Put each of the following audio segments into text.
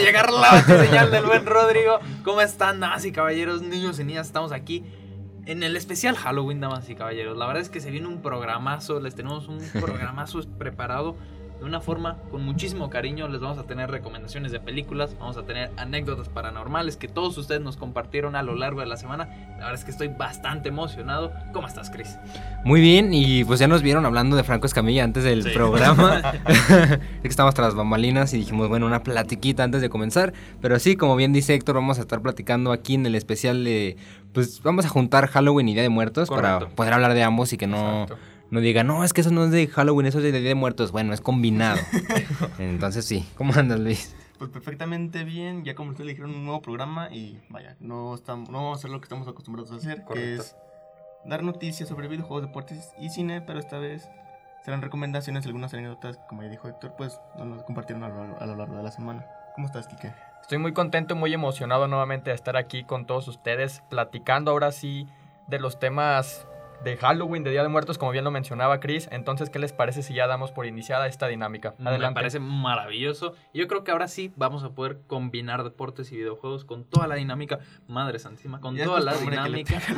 llegar la señal del buen Rodrigo. ¿Cómo están, damas y caballeros, niños y niñas? Estamos aquí en el especial Halloween, damas y caballeros. La verdad es que se viene un programazo, les tenemos un programazo preparado de una forma con muchísimo cariño. Les vamos a tener recomendaciones de películas, vamos a tener anécdotas paranormales que todos ustedes nos compartieron a lo largo de la semana. La verdad es que estoy bastante emocionado. ¿Cómo estás, Chris? Muy bien, y pues ya nos vieron hablando de Franco Escamilla antes del Sí. programa. es que estábamos tras bambalinas y dijimos, bueno, una platiquita antes de comenzar. Pero sí, como bien dice Héctor, vamos a estar platicando aquí en el especial de. Pues vamos a juntar Halloween y Día de Muertos para poder hablar de ambos y que no, Exacto. No digan, no, es que eso no es de Halloween, eso es de Día de Muertos. Bueno, es combinado. Entonces sí, ¿cómo andas, Luis? Pues perfectamente bien, ya como ustedes le dijeron, un nuevo programa y vaya, no, estamos, no vamos a hacer lo que estamos acostumbrados a hacer, que es dar noticias sobre videojuegos, deportes y cine, pero esta vez serán recomendaciones, algunas anécdotas, como ya dijo Héctor, pues nos compartieron a lo, a lo largo de la semana. ¿Cómo estás, Kike? Estoy muy contento y muy emocionado nuevamente de estar aquí con todos ustedes, platicando ahora sí de los temas de Halloween, de Día de Muertos, como bien lo mencionaba Chris. Entonces, ¿qué les parece si ya damos por iniciada esta dinámica? Me parece maravilloso. Yo creo que ahora sí vamos a poder combinar deportes y videojuegos con toda la dinámica. Madre santísima, con Ya toda la dinámica.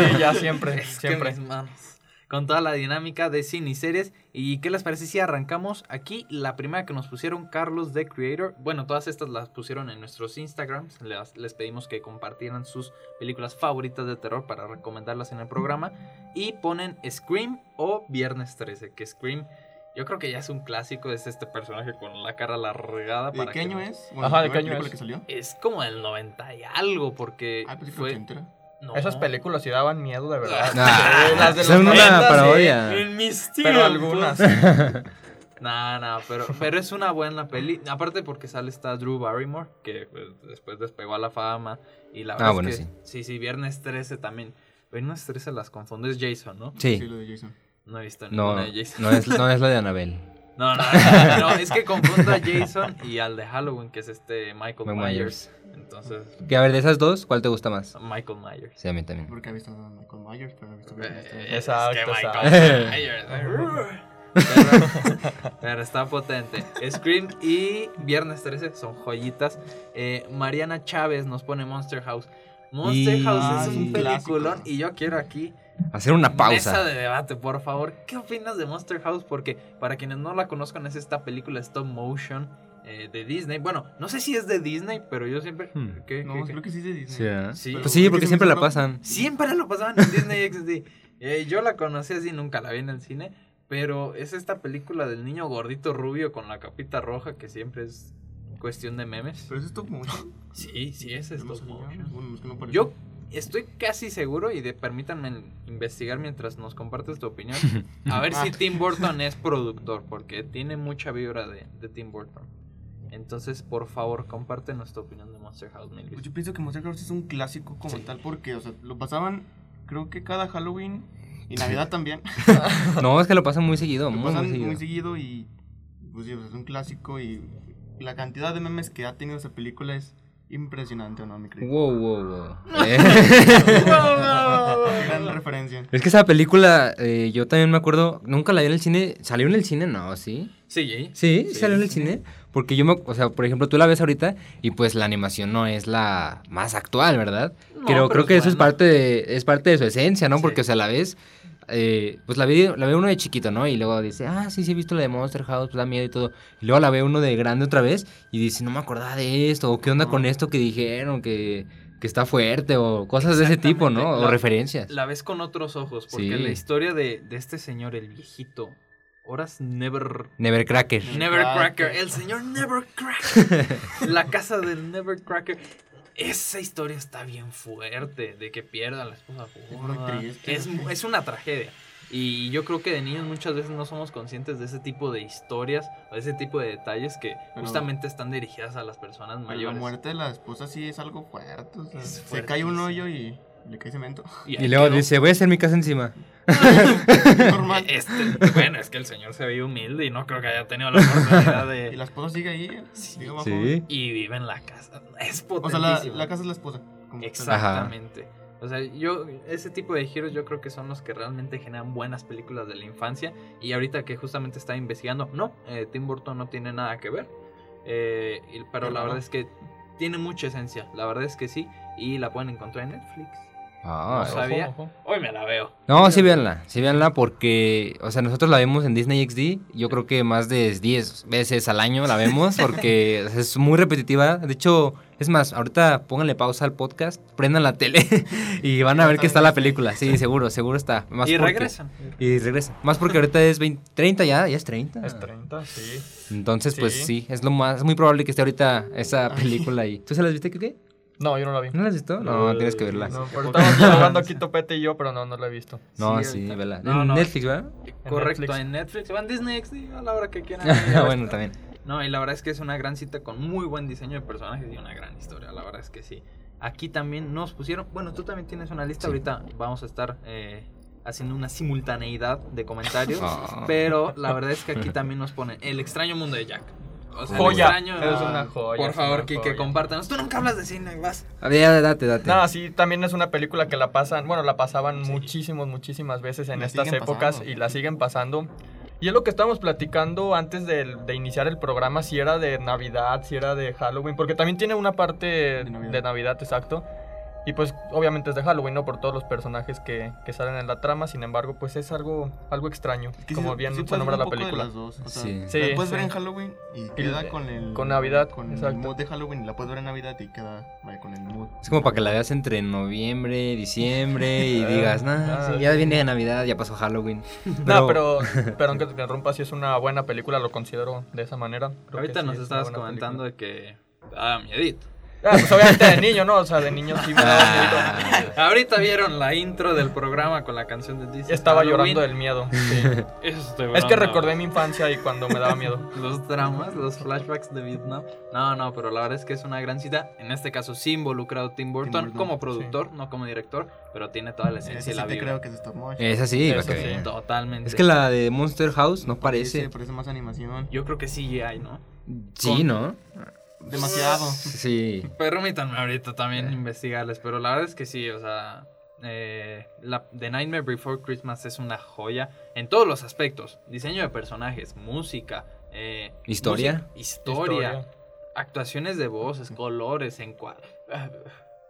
Sí, ya siempre, Es que siempre. mis manos. Con toda la dinámica de cine y series. ¿Y qué les parece si arrancamos? Aquí la primera que nos pusieron Carlos The Creator. Bueno, todas estas las pusieron en nuestros Instagrams. Les, les pedimos que compartieran sus películas favoritas de terror para recomendarlas en el programa. Y ponen Scream o Viernes 13. Que Scream, yo creo que ya es un clásico. Es este personaje con la cara largada. ¿De para qué que año nos- es? Ajá, ¿de qué año es? que salió? Es como del 90 y algo. Porque Ah, pues sí, fue. fue No. Esas películas sí daban miedo de verdad. Ah, Sí, las de son los una 90, parodia. En mis Pero tiempos. algunas. No, no, pero, pero es una buena peli. Aparte porque sale esta Drew Barrymore, que pues, después despegó a la fama. Y la Ah, verdad bueno, es que, sí. sí. Sí, Viernes 13 también. Viernes 13 las confundo, es Jason, ¿no? Sí, Sí. lo de Jason. No he visto No, ninguna de Jason. no es, no es la de Anabel. No, no, no, no, es que confundo a Jason y al de Halloween, que es este Michael Myers. Myers. Entonces, Que a ver, de esas dos, ¿cuál te gusta más? Michael Myers. Sí, a mí también. Porque ha visto a Michael Myers, pero no ha visto Eh, 13. Exacto, es que. Michael Myers. Pero, pero está potente. Scream y Viernes 13 son joyitas. Eh, Mariana Chávez nos pone Monster House. Monster Y- House es Ay, un clásico. peliculón y yo quiero aquí Hacer una mesa pausa. de debate, por favor. ¿Qué opinas de Monster House? Porque para quienes no la conozcan es esta película stop motion eh, de Disney. Bueno, no sé si es de Disney, pero yo siempre... Hmm. ¿Qué, No, qué, qué? creo que sí es de Disney. Sí, ¿eh? Sí. Pues sí, ¿por qué porque siempre la pasan. Siempre lo pasaban en Disney XD. Eh, yo la conocí así, nunca la vi en el cine. Pero es esta película del niño gordito rubio con la capita roja que siempre es cuestión de memes. Pero es stop motion. Sí, sí, es stop motion. Bueno, es que no parece. Yo estoy casi seguro, y de, permítanme investigar mientras nos compartes tu opinión, a ver si Tim Burton es productor, porque tiene mucha vibra de, de Tim Burton. Entonces, por favor, comparte nuestra opinión de Monster House. Pues yo pienso que Monster House es un clásico como Sí. tal porque, o sea, lo pasaban creo que cada Halloween y Navidad también. No, es que lo pasan muy seguido. lo Muy, pasan muy muy seguido. seguido y pues sí, o sea, es un clásico y la cantidad de memes que ha tenido esa película es impresionante, ¿o no, mi querido? Wow, wow, wow. Eh, Gran referencia. es que esa película, eh, yo también me acuerdo, nunca la vi en el cine. ¿Salió en el cine? No, ¿sí? Sí, Sí, Sí, salió en el cine. Porque yo me, o sea, por ejemplo, tú la ves ahorita y pues la animación no es la más actual, ¿verdad? No, pero pero creo es que eso es parte de, es parte de su esencia, ¿no? Sí. Porque, o sea, la ves, eh, pues la ve, la ve uno de chiquito, ¿no? Y luego dice, ah, sí, sí, he visto la de Monster House, pues da miedo y todo. Y luego la ve uno de grande otra vez y dice, no me acordaba de esto, o qué onda No. con esto que dijeron, que, que está fuerte, o cosas de ese tipo, ¿no? O La- referencias. La ves con otros ojos, porque Sí. la historia de, de este señor, el viejito, Horas Never... Nevercracker. Nevercracker, el señor Nevercracker. la casa del Nevercracker. Esa historia está bien fuerte, de que pierda a la esposa gorda. Es, es una tragedia. Y yo creo que de niños muchas veces no somos conscientes de ese tipo de historias o de ese tipo de detalles que Pero- justamente están dirigidas a las personas Pero la mayores. muerte de la esposa sí es algo fuerte. o sea, Es se cae un hoyo y le cae cemento. Y luego quedó. dice, voy a hacer mi casa encima. Normal. Este, bueno, es que el señor se ve humilde y no creo que haya tenido la oportunidad Y de... la esposa sigue ahí. sigue abajo. Sí. Y vive en la casa. Es O sea, potentísimo. la, la casa es la esposa. Exactamente. O sea, yo, ese tipo de giros yo creo que son los que realmente generan buenas películas de la infancia. Y ahorita que justamente está investigando, no, eh, Tim Burton no tiene nada que ver. Eh, y- pero la no. verdad es que tiene mucha esencia, la verdad es que sí. Y la pueden encontrar en Netflix. Ah, No sabía. Ojo, ojo. Hoy me la veo. No, sí véanla, sí véanla porque, o sea, nosotros la vemos en Disney XD, yo creo que más de 10 veces al año la vemos porque es muy repetitiva. De hecho, es más, ahorita pónganle pausa al podcast, prendan la tele y van a ver que está la película. Sí, seguro, seguro está. Más y porque- regresan. Y regresan. Más porque ahorita es 20, 30 ya, ya es 30. Es 30, sí. Entonces, pues Sí. sí, es lo más, es muy probable que esté ahorita esa película ahí. ¿Tú se las viste, qué? No, yo no la vi. ¿No la has visto? No, tienes que verla. No, pero estábamos dialogando aquí Topete y yo, pero no, no la he visto. No, Sí, sí, vela. No, en no. Netflix, ¿verdad? Correcto, Netflix. en Netflix. Van Disney XD a la hora que quieran. bueno, también. No, y la verdad es que es una gran cita con muy buen diseño de personajes y una gran historia. La verdad es que sí. Aquí también nos pusieron. Bueno, tú también tienes una lista. Sí. Ahorita vamos a estar eh, haciendo una simultaneidad de comentarios. Ah. Pero la verdad es que aquí también nos ponen El extraño mundo de Jack. O sea, Joya. extraño- Es una joya. Por favor, Kike, compártanos. Tú nunca hablas de cine, vas. A ver, date, date. No, sí, también es una película que la pasan, bueno, la pasaban muchísimos, muchísimas veces en La estas épocas pasando. y la siguen pasando. Y es lo que estábamos platicando antes de, de iniciar el programa, si era de Navidad, si era de Halloween, porque también tiene una parte de Navidad. Navidad, exacto. Y pues obviamente es de Halloween, ¿no? Por todos los personajes que, que salen en la trama, sin embargo, pues es algo, algo extraño, Es que como bien sí se nombra la película. las dos, o sea, Sí. Sí, la puedes ver en Halloween y queda con el con Navidad, con exacto. el mood de Halloween y la puedes ver en Navidad y queda vaya, con el mood. Es como para que la veas entre noviembre, diciembre y digas, nah, ah, sí, ya viene Navidad, ya pasó Halloween. No, pero, perdón que te interrumpa, si es una buena película, lo considero de esa manera. Creo Ahorita nos estabas comentando película. de que. Ah, miedito. Ah, pues obviamente de niño, ¿no? O sea, de niño sí me daba miedo. Ah, Ahorita vieron la intro del programa con la canción de Disney. Estaba Halloween. llorando del miedo. sí. Estoy Es que recordé mi infancia y cuando me daba miedo. los dramas, los flashbacks de Vietnam. No, no, pero la verdad es que es una gran cita. En este caso sí involucrado Tim Burton, Burton, como productor, no como director, pero tiene toda la Ese esencia y la vibra. creo que es stop motion. es así, Eso para que sí. Totalmente. Es que la de Monster House no Parece, parece. parece más animación. Yo creo que sí hay, ¿no? Sí, ¿no? Demasiado. Sí. Permítanme ahorita también investigarles, pero la verdad es que sí, o sea, eh, la, The Nightmare Before Christmas es una joya en todos los aspectos. Diseño de personajes, música, eh, ¿Historia? música, historia, actuaciones de voces, colores, encuadres.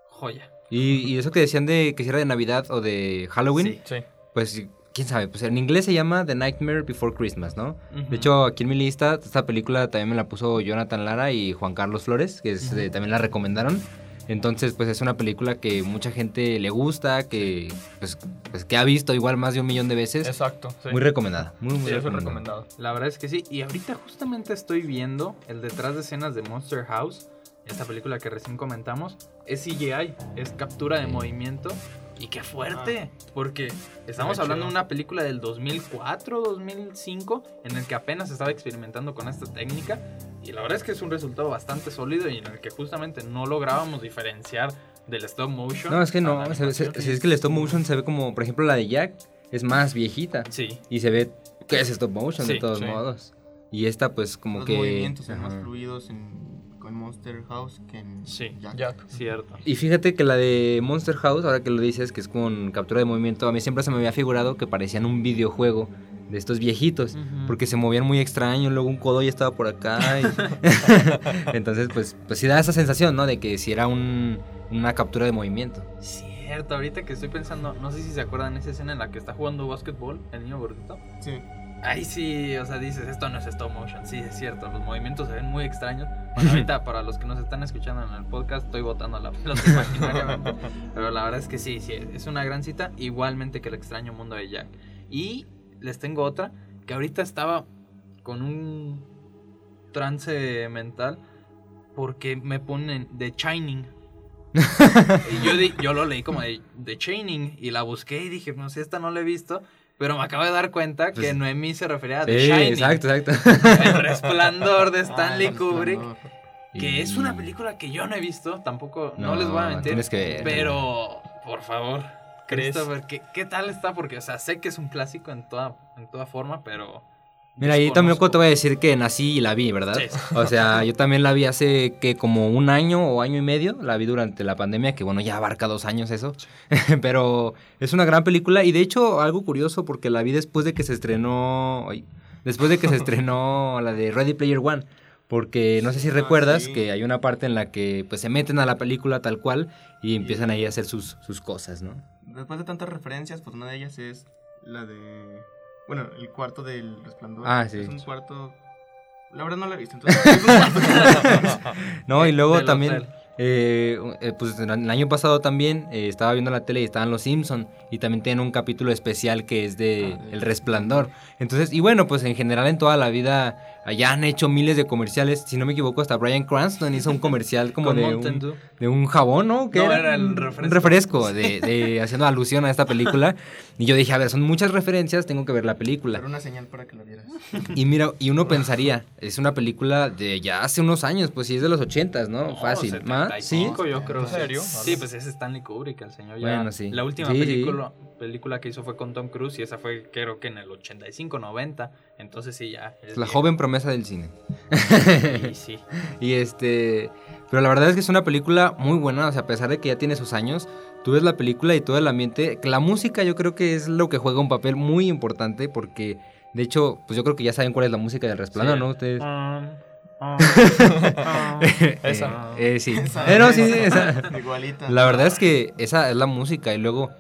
joya. Y, y eso que decían de que si era de Navidad o de Halloween, Sí. Sí. pues quién sabe, pues en inglés se llama The Nightmare Before Christmas, ¿no? Ujú. De hecho, aquí en mi lista, esta película también me la puso Jonathan Lara y Juan Carlos Flores, que es, eh, también la recomendaron. Entonces, pues es una película que mucha gente le gusta, que pues, pues, que ha visto igual más de un millón de veces. Exacto. Sí. Muy recomendada, muy, muy Sí, recomendada. La verdad es que sí. Y ahorita justamente estoy viendo el detrás de escenas de Monster House. Esta película que recién comentamos. Es CGI. Es captura de Sí. movimiento. Y qué fuerte. Porque estamos hablando chido. de una película del 2004, 2005. En el que apenas estaba experimentando con esta técnica. Y la verdad es que es un resultado bastante sólido. Y en el que justamente no lográbamos diferenciar del stop motion. No, es que no, se ve- se- si es que el stop motion se ve como, por ejemplo, la de Jack es más viejita Sí. y se ve que es stop motion de Sí, todos sí. modos. Y esta pues como Los que... movimientos son más fluidos en, Monster House que en Sí, Jack. Jack. Cierto. Y fíjate que la de Monster House, ahora que lo dices, que es con captura de movimiento, a mí siempre se me había figurado que parecían un videojuego de estos viejitos, porque se movían muy extraño, luego un codo ya estaba por acá. y- Entonces, pues, pues sí da esa sensación, ¿no? De que si era un, una captura de movimiento. Cierto, ahorita que estoy pensando, no sé si se acuerdan esa escena en la que está jugando básquetbol el niño gordito. Sí. Ahí sí, o sea, dices, esto no es stop motion, sí, es cierto, los movimientos se ven muy extraños. Bueno, ahorita para los que nos están escuchando en el podcast, estoy botando la pelota imaginariamente, pero la verdad es que sí, sí, es una gran cita, igualmente que el extraño mundo de Jack. Y les tengo otra, que ahorita estaba con un trance mental, porque me ponen The Shining. Y yo, di- yo lo leí como de, The Shining y la busqué y dije, no sé, esta no la he visto. Pero me acabo de dar cuenta que Pues- Noemí se refería a The Sí, Shining. exacto, exacto. El resplandor de Stanley Ah, el Kubrick. Que es una película que yo no he visto, tampoco, no, No, les voy a mentir. tienes que ver. Pero, por favor, ¿Crees? Christopher, ¿qué, ¿qué tal está? Porque, o sea, sé que es un clásico en toda, en toda forma, pero Mira, ahí también te voy a decir que nací y la vi, ¿verdad? Sí, sí. O sea, yo también la vi hace que como un año o año y medio, la vi durante la pandemia, que bueno, ya abarca dos años eso, pero es una gran película y de hecho algo curioso porque la vi después de que se estrenó, después de que se estrenó la de Ready Player One, porque no sé si Ah, recuerdas sí. que hay una parte en la que pues se meten a la película tal cual y empiezan ahí a hacer sus, sus cosas, ¿no? Después de tantas referencias, pues una de ellas es la de. Bueno, el cuarto del resplandor. Ah, sí. Es un cuarto. La verdad no la he visto, entonces. es un cuarto. No, y luego también, hotel. eh, eh, pues el año pasado también eh, estaba viendo la tele y estaban los Simpson y también tienen un capítulo especial que es de Ah, de- El Resplandor. Entonces, y bueno, pues en general en toda la vida ya han hecho miles de comerciales. Si no me equivoco, hasta Brian Cranston hizo un comercial como de un, Dew. de un jabón, ¿no? ¿Qué No, era el refresco. Un refresco, de, de- haciendo alusión a esta película. Y yo dije, a ver, son muchas referencias, tengo que ver la película. Era una señal para que la vieras. Y mira, y uno pensaría, es una película de ya hace unos años, pues sí es de los ochentas, ¿no? No, Fácil. ¿Más? Sí. 75, yo creo. ¿En serio? Sí, pues es Stanley Kubrick, el señor ya. Bueno, sí. La última Sí, sí. Película, que hizo fue con Tom Cruise y esa fue creo que en el 85, 90. Entonces sí, ya. Es la joven promesa del cine. Y sí. Y este. Pero la verdad es que es una película muy buena. O sea, a pesar de que ya tiene sus años, tú ves la película y todo el ambiente. La música, yo creo que es lo que juega un papel muy importante. Porque, de hecho, pues yo creo que ya saben cuál es la música del resplandor, Sí. ¿no? Ustedes. Esa. Eh, eh, sí. Esa- Eh, no, sí, sí, esa. Igualita. La verdad es que esa es la música. Y luego,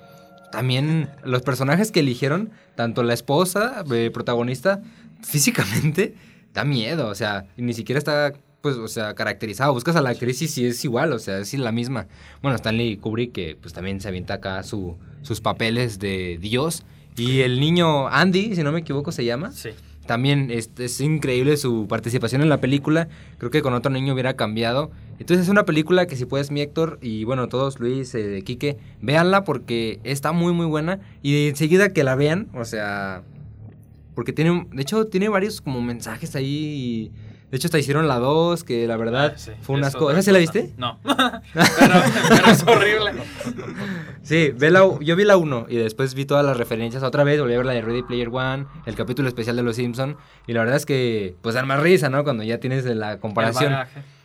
también los personajes que eligieron, tanto la esposa, eh, protagonista, físicamente, da miedo. O sea, ni siquiera está, pues, o sea, caracterizado. Buscas a la actriz y sí es igual, o sea, es la misma. Bueno, Stanley Kubrick, que pues también se avienta acá su, sus papeles de Dios. Y el niño Andy, si no me equivoco, se llama. Sí. También es, increíble su participación en la película. Creo que con otro niño hubiera cambiado. Entonces es una película que si puedes, mi Héctor, y bueno, todos, Luis, eh, Quique, véanla porque está muy, muy buena. Y enseguida que la vean, o sea, porque tiene, de hecho, tiene varios como mensajes ahí. De hecho, hasta hicieron la 2, que la verdad Ah, sí, fue cosas. otra ¿Esa sí la viste? No. pero, pero es horrible. Sí, ve la, yo vi la 1 y después vi todas las referencias otra vez, volví a ver la de Ready Player One, el capítulo especial de Los Simpson y la verdad es que pues dan más risa, ¿no? Cuando ya tienes la comparación.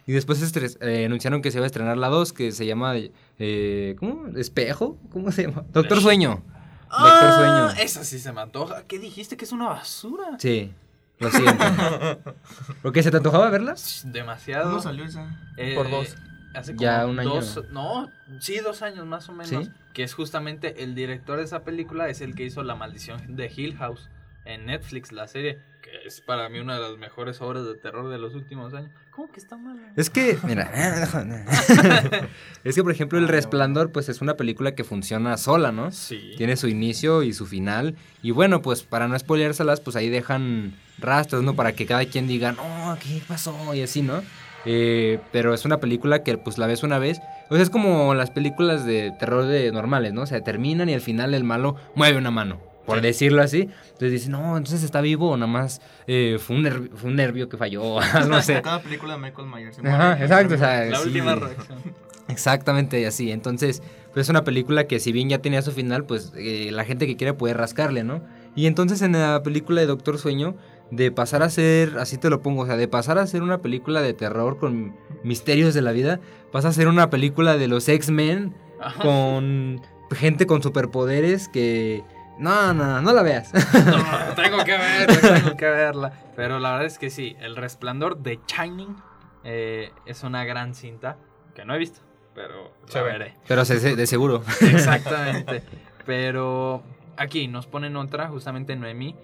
Y después estres- eh, anunciaron que se iba a estrenar la 2 que se llama eh, ¿cómo? ¿Espejo? ¿Cómo se llama? Doctor Sueño. Doctor Ah, Sueño. esa sí se me antoja. ¿Qué dijiste? Que es una basura. Sí. Lo siento. ¿Por qué se te antojaba verla? Demasiado. ¿Cuándo salió esa? Eh, Por dos. Hace como Ya un año. dos- no, sí, dos años más o menos. ¿Sí? Que es justamente el director de esa película, es el que hizo La Maldición de Hill House en Netflix, la serie, que es para mí una de las mejores obras de terror de los últimos años. ¿Cómo que está mala? Es que, mira, es que por ejemplo El Resplandor pues es una película que funciona sola, ¿no? Sí. Tiene su inicio y su final. Y bueno, pues para no spoileárselas, pues ahí dejan rastros, ¿no? Para que cada quien diga, no, ¿qué pasó? Y así, ¿no? Eh, pero es una película que pues la ves una vez. O sea, es como las películas de terror de normales, ¿no? O sea, terminan y al final el malo mueve una mano, por Sí. decirlo así. Entonces dices, no, entonces está vivo o nada más eh, fue, un nervio, fue un nervio que falló, no sé. Cada película de Michael Myers. se Ajá, muere. exacto, o sea, La sí. última reacción. Exactamente, así. Entonces, pues es una película que si bien ya tenía su final, pues eh, la gente que quiere puede rascarle, ¿no? Y entonces en la película de Doctor Sueño, de pasar a ser, así te lo pongo, o sea, de pasar a ser una película de terror con misterios de la vida, pasa a ser una película de los X-Men con gente con superpoderes que... No, no, no la veas. No, tengo que verla, tengo que verla. Pero la verdad es que sí, El Resplandor de Shining eh, es una gran cinta que no he visto, pero Se la ve. veré. Pero se- se- de seguro. Exactamente. Pero aquí nos ponen otra, justamente Noemí,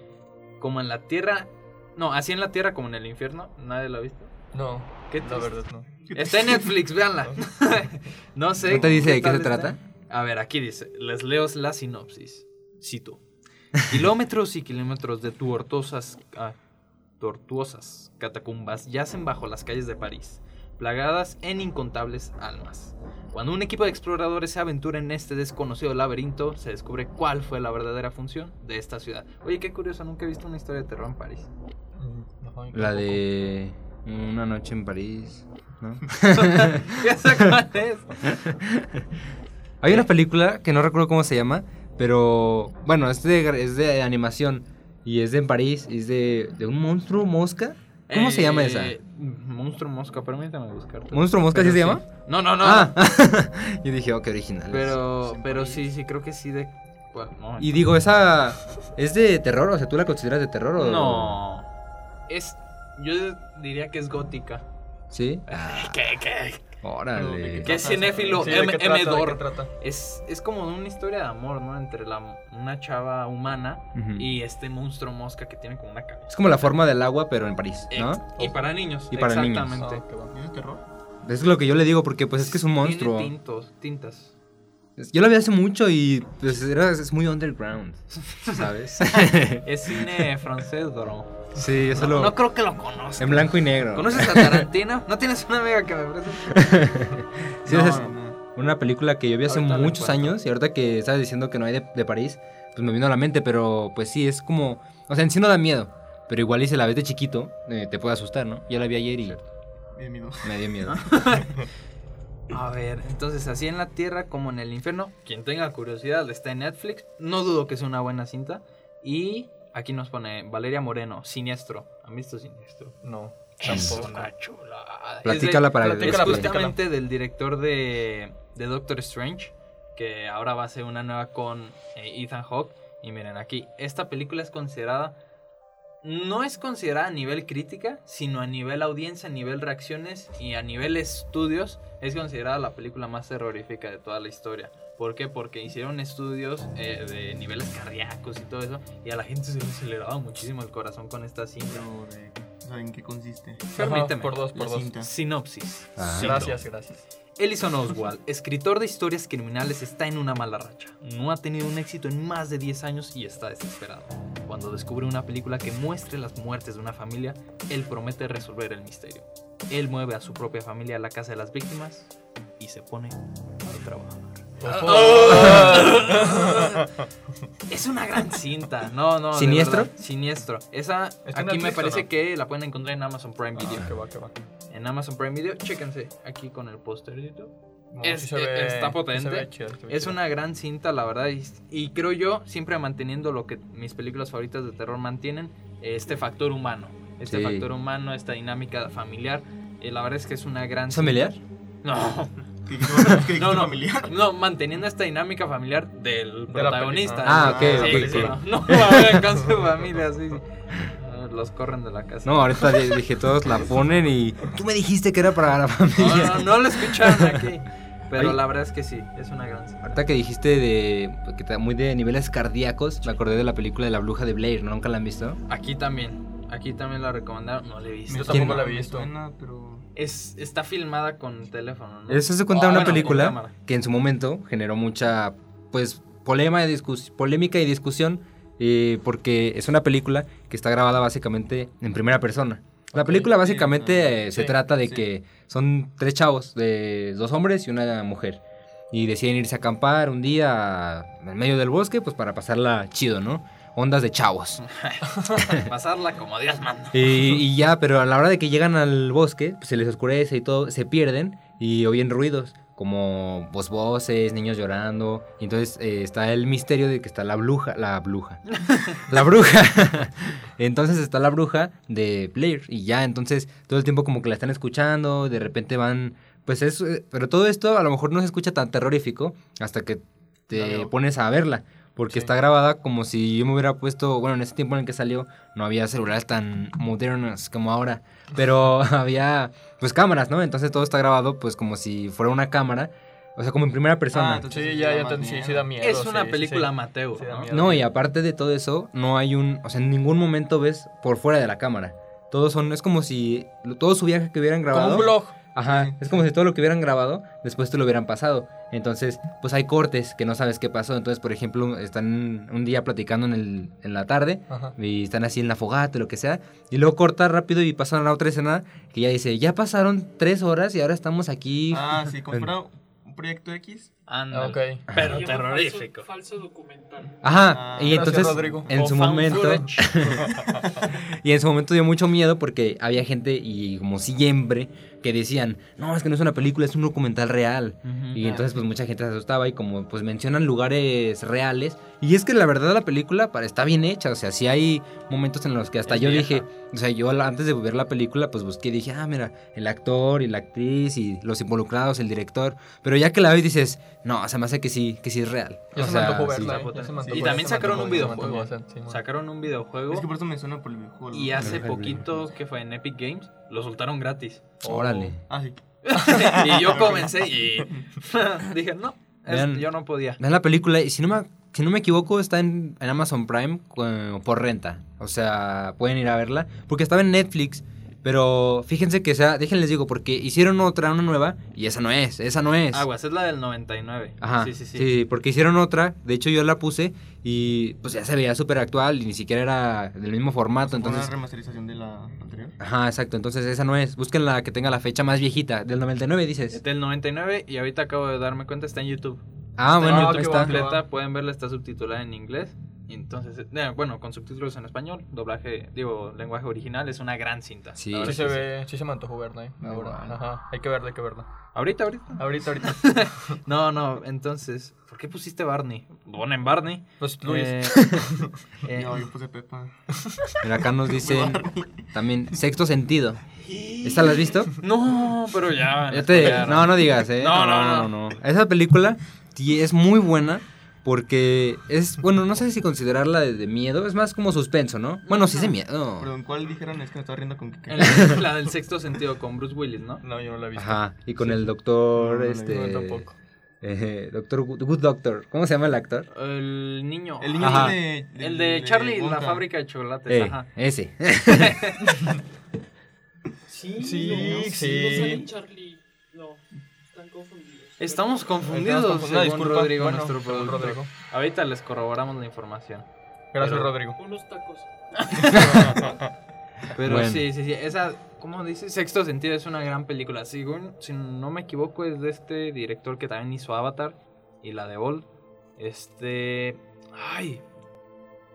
como en la tierra. No, así en la tierra como en el infierno. Nadie lo ha visto. No, ¿Qué la verdad no. Está en Netflix, véanla. no sé. ¿No te dice de qué se está. trata? A ver, aquí dice, les leo la sinopsis. Cito. Kilómetros y kilómetros de tortuosas, ah, tortuosas catacumbas yacen bajo las calles de París, plagadas en incontables almas. Cuando un equipo de exploradores se aventura en este desconocido laberinto, se descubre cuál fue la verdadera función de esta ciudad. Oye, qué curioso, nunca he visto una historia de terror en París. La de Una noche en París, ¿no? ya cuál es. Hay una película que no recuerdo cómo se llama, pero bueno, es de, es de animación Y es de en París, es de, de un monstruo mosca. ¿Cómo se llama esa? Eh, Monstruo Mosca, permítame buscar. ¿Monstruo mosca sí se llama? No, no, no. Ah, yo dije, oh, qué original. Pero, pero sí. sí, creo que sí de. bueno, no, Y digo, esa es de terror, o sea, ¿tú la consideras de terror o No. Es. Yo diría que es gótica. ¿Sí? ¿Qué, qué? Órale. Que es cinéfilo Sí, ¿de M, qué trata? M. ¿De Dor. qué trata? Es, es como una historia de amor, ¿no? Entre la, una chava humana y este monstruo mosca que tiene como una cabeza. Es como la forma del agua, pero en París, ¿no? Ex- Y para niños. Y para niños. exactamente. Ah, qué bueno. ¿Es de terror? Es lo que yo le digo, porque pues es que es un monstruo. Tiene tintos, tintas. Yo lo vi hace mucho y pues era, es muy underground, ¿sabes? Es cine francés, bro. Sí, yo No, solo... no creo que lo conozcas. En blanco y negro. ¿Conoces a Tarantino? ¿No tienes una amiga que me preste? Sí, No, es no, no. una película que yo vi hace Ahorita muchos años y ahorita que estabas diciendo que no hay de, de París, pues me vino a la mente, pero pues sí, es como... O sea, en sí no da miedo, pero igual y si la ves de chiquito, eh, te puede asustar, ¿no? Yo la vi ayer y Bien miedo. me dio miedo. A ver, entonces así en la tierra como en el infierno, quien tenga curiosidad está en Netflix, no dudo que sea una buena cinta. Y aquí nos pone Valeria Moreno, Siniestro. ¿Han visto Siniestro? No. Es Tampoco. una chulada. Es Platícala de- para Es Platícala, justamente del director de, de Doctor Strange, que ahora va a ser una nueva con eh, Ethan Hawke. Y miren aquí, esta película es considerada, no es considerada a nivel crítica, sino a nivel audiencia, a nivel reacciones y a nivel estudios, es considerada la película más terrorífica de toda la historia. ¿Por qué? Porque hicieron estudios eh, de niveles cardíacos y todo eso, y a la gente se le aceleraba muchísimo el corazón con esta cinta. De- ¿Saben qué consiste? Permíteme. Ajá, por dos, por La dos. cinta. Sinopsis. Ah. Gracias, gracias. Ellison Oswald, escritor de historias criminales, está en una mala racha. No ha tenido un éxito en más de 10 años y está desesperado. Cuando descubre una película que muestre las muertes de una familia, él promete resolver el misterio. Él mueve a su propia familia a la casa de las víctimas y se pone a trabajar. Es una gran cinta. No, no. ¿Siniestro? Siniestro. Esa ¿Está en aquí me parece no? que la pueden encontrar en Amazon Prime Video. Ah, va, va. En Amazon Prime Video, chéquense aquí con el pósterito. No, Es- sí se ve- está potente. chido, Es chido. una gran cinta, la verdad. Y, y creo yo, siempre manteniendo lo que mis películas favoritas de terror mantienen, este factor humano. Este Sí. factor humano, esta dinámica familiar. eh, la verdad es que es una gran ¿Es familiar? cinta. No, ¿Qué dijiste? ¿Qué dijiste, no, no, familiar? no, manteniendo esta dinámica familiar del De protagonista. Ah, ok, Sí, ok, sí, ok. No, no, a ver, con su familia, sí. sí. Los corren de la casa. No, ahorita di- dije, todos la ponen y... Tú me dijiste que era para la no, familia. no, no lo escucharon aquí. Pero la verdad es que sí, es una gran. Ahorita que dijiste de... Que está muy de niveles cardíacos, me acordé de la película de la bruja de Blair, ¿no? ¿Nunca la han visto? Aquí también. Aquí también la recomendaron. No la he visto. Yo tampoco la he visto. suena, pero... Es, está filmada con teléfono, ¿no? Eso se cuenta Ah, una bueno, película que en su momento generó mucha, pues, polema y discus- polémica y discusión, eh, porque es una película que está grabada básicamente en primera persona. La película básicamente eh, se trata de sí. que son tres chavos, de dos hombres y una mujer, y deciden irse a acampar un día en medio del bosque, pues para pasarla chido, ¿no? Ondas de chavos. Pasarla como Dios manda. Y, y ya, pero a la hora de que llegan al bosque, pues se les oscurece y todo, se pierden y oyen ruidos, como pues, voces, niños llorando. Y entonces eh, está el misterio de que está la bruja, la bruja, la bruja. entonces está la bruja de Blair y ya, entonces todo el tiempo como que la están escuchando, de repente van, pues es, eh, pero todo esto a lo mejor no se escucha tan terrorífico hasta que te pones a verla. Porque Sí. está grabada como si yo me hubiera puesto, bueno, en ese tiempo en el que salió no había celulares tan modernos como ahora, pero había pues cámaras, ¿no? Entonces todo está grabado pues como si fuera una cámara, o sea, como en primera persona. Ah, entonces Sí, ya, ya. Sí, sí da miedo. Es una sí, película sí. amateur, no, y aparte de todo eso, no hay un, o sea, en ningún momento ves por fuera de la cámara. Todos son, es como si todo su viaje que hubieran grabado. Como un blog. Ajá, es como si todo lo que hubieran grabado, después te lo hubieran pasado. Entonces, pues hay cortes que no sabes qué pasó. Entonces, por ejemplo, están un día platicando en, el, en la tarde Ajá. y están así en la fogata, lo que sea, y luego corta rápido y pasan a la otra escena que ya dice, ya pasaron tres horas y ahora estamos aquí. Ah, sí, fuera un proyecto X, Ándale. Ok. Pero terrorífico. Falso, falso documental. Ajá, Ah, y entonces Rodrigo. en O su momento y en su momento dio mucho miedo porque había gente y como siempre que decían, "No, es que no es una película, es un documental real." Y entonces pues mucha gente se asustaba y como pues mencionan lugares reales y es que la verdad la película para, está bien hecha, o sea, sí hay momentos en los que hasta Es yo vieja. dije, o sea, yo antes de ver la película pues busqué y dije, "Ah, mira, el actor y la actriz y los involucrados, el director", pero ya que la ves dices, "No, se me hace que sí, que sí es real." Ya O se me sea, antojó sí. verla, ¿eh? Ya se me Sí, antojó, Y también se sacaron un videojuego. Sacaron un videojuego. Es que por eso me suena por el videojuego. Y hace Ajá, poquito, que fue en Epic Games, lo soltaron gratis. Órale. Ah, sí. y yo comencé y dije, no, es- Vean. yo no podía. Vean la película y si no me, si no me equivoco está en, en Amazon Prime eh, por renta. O sea, pueden ir a verla. Porque estaba en Netflix. Pero fíjense que sea, déjenles digo, porque hicieron otra, una nueva, y esa no es, esa no es. Aguas, es la del 99. Ajá. Sí, sí, sí. Sí, porque hicieron otra, de hecho yo la puse y pues ya se veía súper actual y ni siquiera era del mismo formato, Fue una entonces... remasterización de la anterior. Ajá, exacto, entonces esa no es. Busquen la que tenga la fecha más viejita, del 99 dices. Del 99 y ahorita acabo de darme cuenta, está en YouTube. Ah, está bueno, en YouTube está. completa, pueden verla, está subtitulada en inglés. Entonces, eh, bueno, con subtítulos en español, doblaje, digo, lenguaje original, es una gran cinta. Sí. Sí se ve, sí se me antojó verla, ¿eh? Ahora, Igual. ajá. Hay que verla, hay que verla. Ahorita, ahorita. Ahorita, ahorita. No, no, entonces, ¿por qué pusiste Barney? Ponen Barney. Pues Luis. Eh, eh, No, yo puse Pepa. Mira, acá nos dicen también sexto sentido. ¿Esta la has visto? no, pero ya. Ya te- no, no digas, ¿eh? No, no, no. Esa película es muy buena porque es, bueno, no sé si considerarla de, de miedo, es más como suspenso, ¿no? Bueno, sí es de miedo. Perdón, ¿cuál dijeron? Es que me estaba riendo con. En la, la del sexto sentido con Bruce Willis, ¿no? No, yo no la he visto. Ajá, y con el doctor, No, no la este... No, tampoco. eh, doctor Good, Good Doctor, ¿cómo se llama el actor? El niño. El niño Ajá. de, El de Charlie, la Wonka. fábrica de chocolates. Eh, Ajá. ese. Sí, Sí, no, sí. Confundidos. Estamos confundidos, confundidos. según Disculpa. Rodrigo, Bueno, nuestro según productor. Rodrigo. Ahorita les corroboramos la información. Gracias, Pero- Rodrigo. Unos tacos. Pero Bueno. sí, sí, sí. Esa, ¿cómo dices? Sexto sentido es una gran película. Según, si no me equivoco, es de este director que también hizo Avatar y la de Ball. Este. Ay,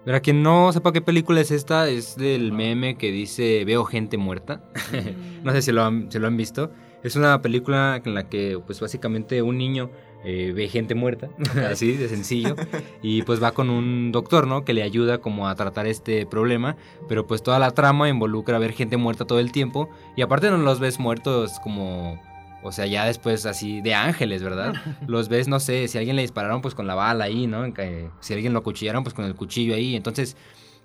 Mira, quien no sepa qué película es esta, es del meme que dice Veo gente muerta. no sé si lo, han, si lo han visto. Es una película en la que, pues básicamente, un niño eh, ve gente muerta, así de sencillo, y pues va con un doctor, ¿no? Que le ayuda como a tratar este problema, pero pues toda la trama involucra ver gente muerta todo el tiempo, y aparte no los ves muertos como... O sea, ya después así de ángeles, ¿verdad? Los ves, no sé, si a alguien le dispararon, pues con la bala ahí, ¿no? Si a alguien lo acuchillaron, pues con el cuchillo ahí. Entonces,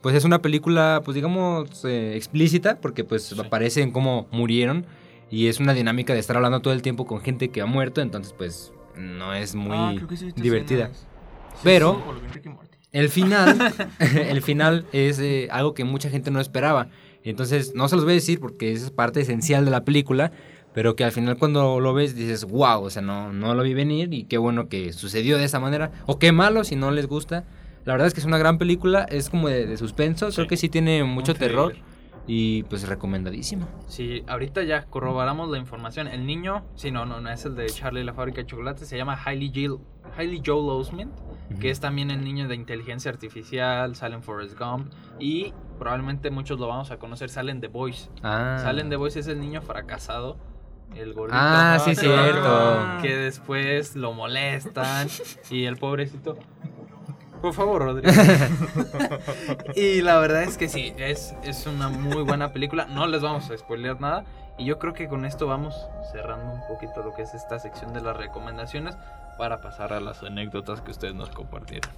pues es una película, pues digamos, eh, explícita, porque pues Sí. aparecen cómo murieron. Y es una dinámica de estar hablando todo el tiempo con gente que ha muerto, entonces pues no es muy Ah, creo he visto divertida. Sí, Pero- sí. El final, el final es eh, algo que mucha gente no esperaba. Entonces, no se los voy a decir porque es parte esencial de la película, pero que al final cuando lo ves dices, wow, o sea, no, no lo vi venir y qué bueno que sucedió de esa manera. O qué malo si no les gusta. La verdad es que es una gran película, es como de, de suspenso, creo Sí. que sí tiene mucho Un terror thriller. Y pues recomendadísima. Sí, ahorita ya corroboramos la información. El niño, sí, no, no, no es el de Charlie la fábrica de chocolate, se llama Hailey, Jill, Hailey Joel Osment, que es también el niño de inteligencia artificial, sale en Forrest Gump y probablemente muchos lo vamos a conocer, salen The Boys. Ah. Salen The Boys es el niño fracasado, el gordito. Ah, sí, cierto. Que después lo molestan y el pobrecito... Por favor, Rodrigo. y la verdad es que sí, es, es una muy buena película. No les vamos a spoilear nada. Y yo creo que con esto vamos cerrando un poquito lo que es esta sección de las recomendaciones para pasar a las anécdotas que ustedes nos compartieron.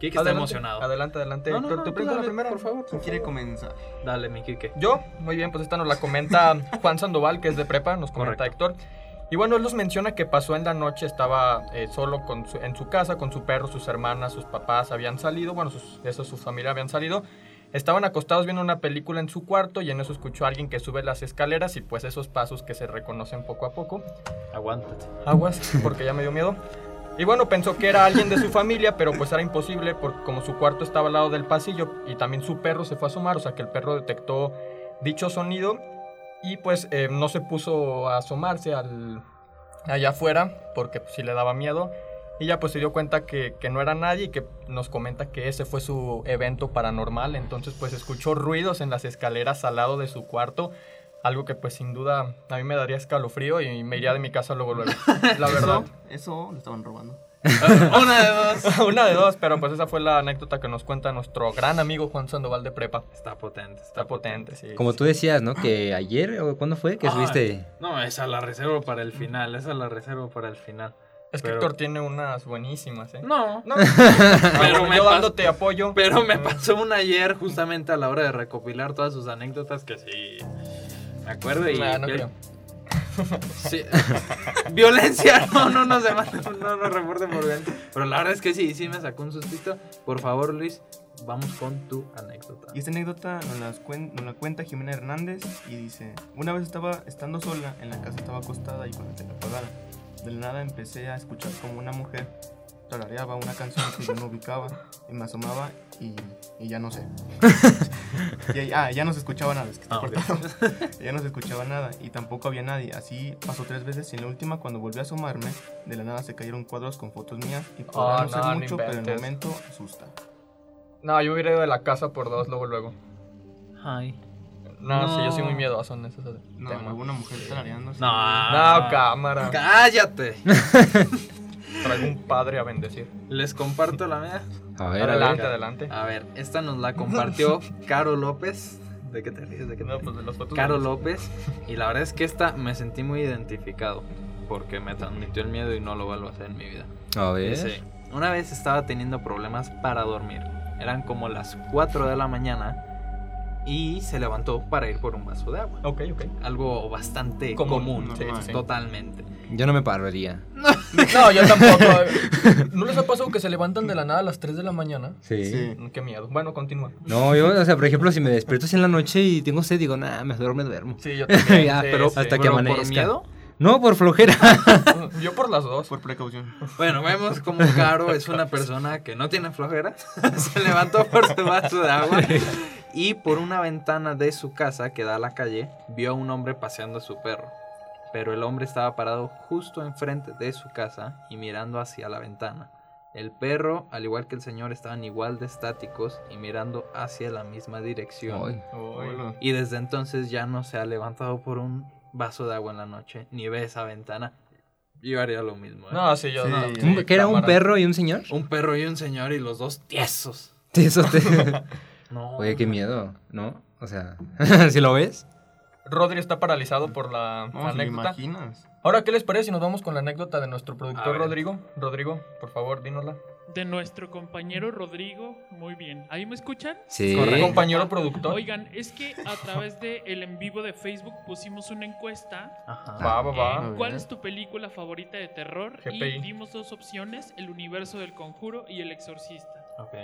Kike está emocionado. Adelante, adelante. No, no, ¿Tú- no, tú la primera? por favor. ¿Quién quiere comenzar? Dale, mi Kike. Yo, muy bien, pues esta nos la comenta Juan Sandoval, que es de prepa, nos comenta Correcto. Héctor. Y bueno, él nos menciona que pasó en la noche, estaba eh, solo con su- en su casa, con su perro, sus hermanas, sus papás habían salido, bueno, sus, eso, su familia habían salido. Estaban acostados viendo una película en su cuarto y en eso escuchó a alguien que sube las escaleras y pues esos pasos que se reconocen poco a poco. Aguántate. Aguas, porque ya me dio miedo. Y bueno, pensó que era alguien de su familia, pero pues era imposible porque como su cuarto estaba al lado del pasillo y también su perro se fue a asomar, o sea que el perro detectó dicho sonido y pues eh, no se puso a asomarse al, allá afuera porque pues, sí le daba miedo. Y ya pues se dio cuenta que, que no era nadie y que nos comenta que ese fue su evento paranormal. Entonces pues escuchó ruidos en las escaleras al lado de su cuarto. Algo que pues sin duda a mí me daría escalofrío y me iría de mi casa luego luego. La verdad. Eso lo estaban robando. Una de dos. Una de dos, pero pues esa fue la anécdota que nos cuenta nuestro gran amigo Juan Sandoval de Prepa. Está potente, Está potente, sí. Como tú decías, ¿no? Que ayer o cuándo fue que subiste. No, esa la reservo para el final, esa la reservo para el final. Es que pero- Héctor tiene unas buenísimas, ¿eh? No, No, pero me yo pas- dándote apoyo. Pero me pasó una ayer justamente a la hora de recopilar todas sus anécdotas que sí me acuerdo y Nah, no que- creo. violencia, no, no nos demandan, no nos reporten por violencia. Pero la verdad es que sí, sí me sacó un sustito. Por favor, Luis, vamos con tu anécdota. Y esta anécdota nos, la cuenta Jimena Hernández y dice, una vez estaba estando sola, en la casa estaba acostada y con la tele apagada. De la nada empecé a escuchar como una mujer tarareaba una canción que yo no ubicaba y me asomaba y, y ya no sé. y, ah, ya no se escuchaba nada, es que está Ah, ok. cortado. ya no se escuchaba nada y tampoco había nadie. Así pasó tres veces y en la última cuando volví a asomarme, de la nada se cayeron cuadros con fotos mías y podrá Ah, no ser no, no mucho, pero en el momento asusta. No, yo hubiera ido de la casa por dos luego, luego. Ay. No, sí, yo soy No. muy miedoso en ese No, tema. alguna mujer tarareando. No, No, cámara. Cállate. Traigo un padre a bendecir. Les comparto la mía. A ver, adelante, a ver. adelante. A ver, esta nos la compartió Caro López. ¿De qué te ríes? ¿De qué te No, pues de las fotos. Caro de- López. Y la verdad es que esta me sentí muy identificado. Porque me transmitió el miedo y no lo vuelvo a hacer en mi vida. A ver. Dice, una vez estaba teniendo problemas para dormir. Eran como las 4 de la mañana. Y se levantó para ir por un vaso de agua. Ok, ok. Algo bastante Común, común. sí, sí. Totalmente. Yo no me pararía. No, yo tampoco. ¿No les ha pasado que se levantan de la nada a las 3 de la mañana? Sí. Sí. Qué miedo. Bueno, continúa. No, yo, o sea, por ejemplo, si me despierto así en la noche y tengo sed, digo, nah, me duermo, me duermo. Sí, yo también. Ya, sí, pero sí. hasta que Pero ¿Por amanezca. miedo? No, por flojera. Yo por las dos. Por precaución. Bueno, vemos como Caro es una persona que no tiene flojera. Se levantó por su vaso de agua y por una ventana de su casa que da a la calle vio a un hombre paseando a su perro. Pero el hombre estaba parado justo enfrente de su casa y mirando hacia la ventana. El perro, al igual que el señor, estaban igual de estáticos y mirando hacia la misma dirección. Y desde entonces ya no se ha levantado por un vaso de agua en la noche, ni ve esa ventana. Yo haría lo mismo. ¿eh? No, sí, yo Sí. no. ¿Un- sí, ¿Que era un perro y un señor? Un perro y un señor y los dos tiesos. Sí, eso te... No. Oye, qué miedo, ¿no? O sea, si lo ves. Rodri está paralizado por la No, si anécdota. imaginas. Ahora, ¿qué les parece si nos vamos con la anécdota de nuestro productor. Rodrigo? Rodrigo, por favor, dínosla. De nuestro compañero Rodrigo. Muy bien. ¿Ahí me escuchan? Sí. Correcto. Compañero productor. Oigan, es que a través de el en vivo de Facebook pusimos una encuesta. Ajá. Va, va, va. ¿Cuál es tu película favorita de terror? GPI. Y dimos dos opciones, El universo del conjuro y El exorcista. Ok.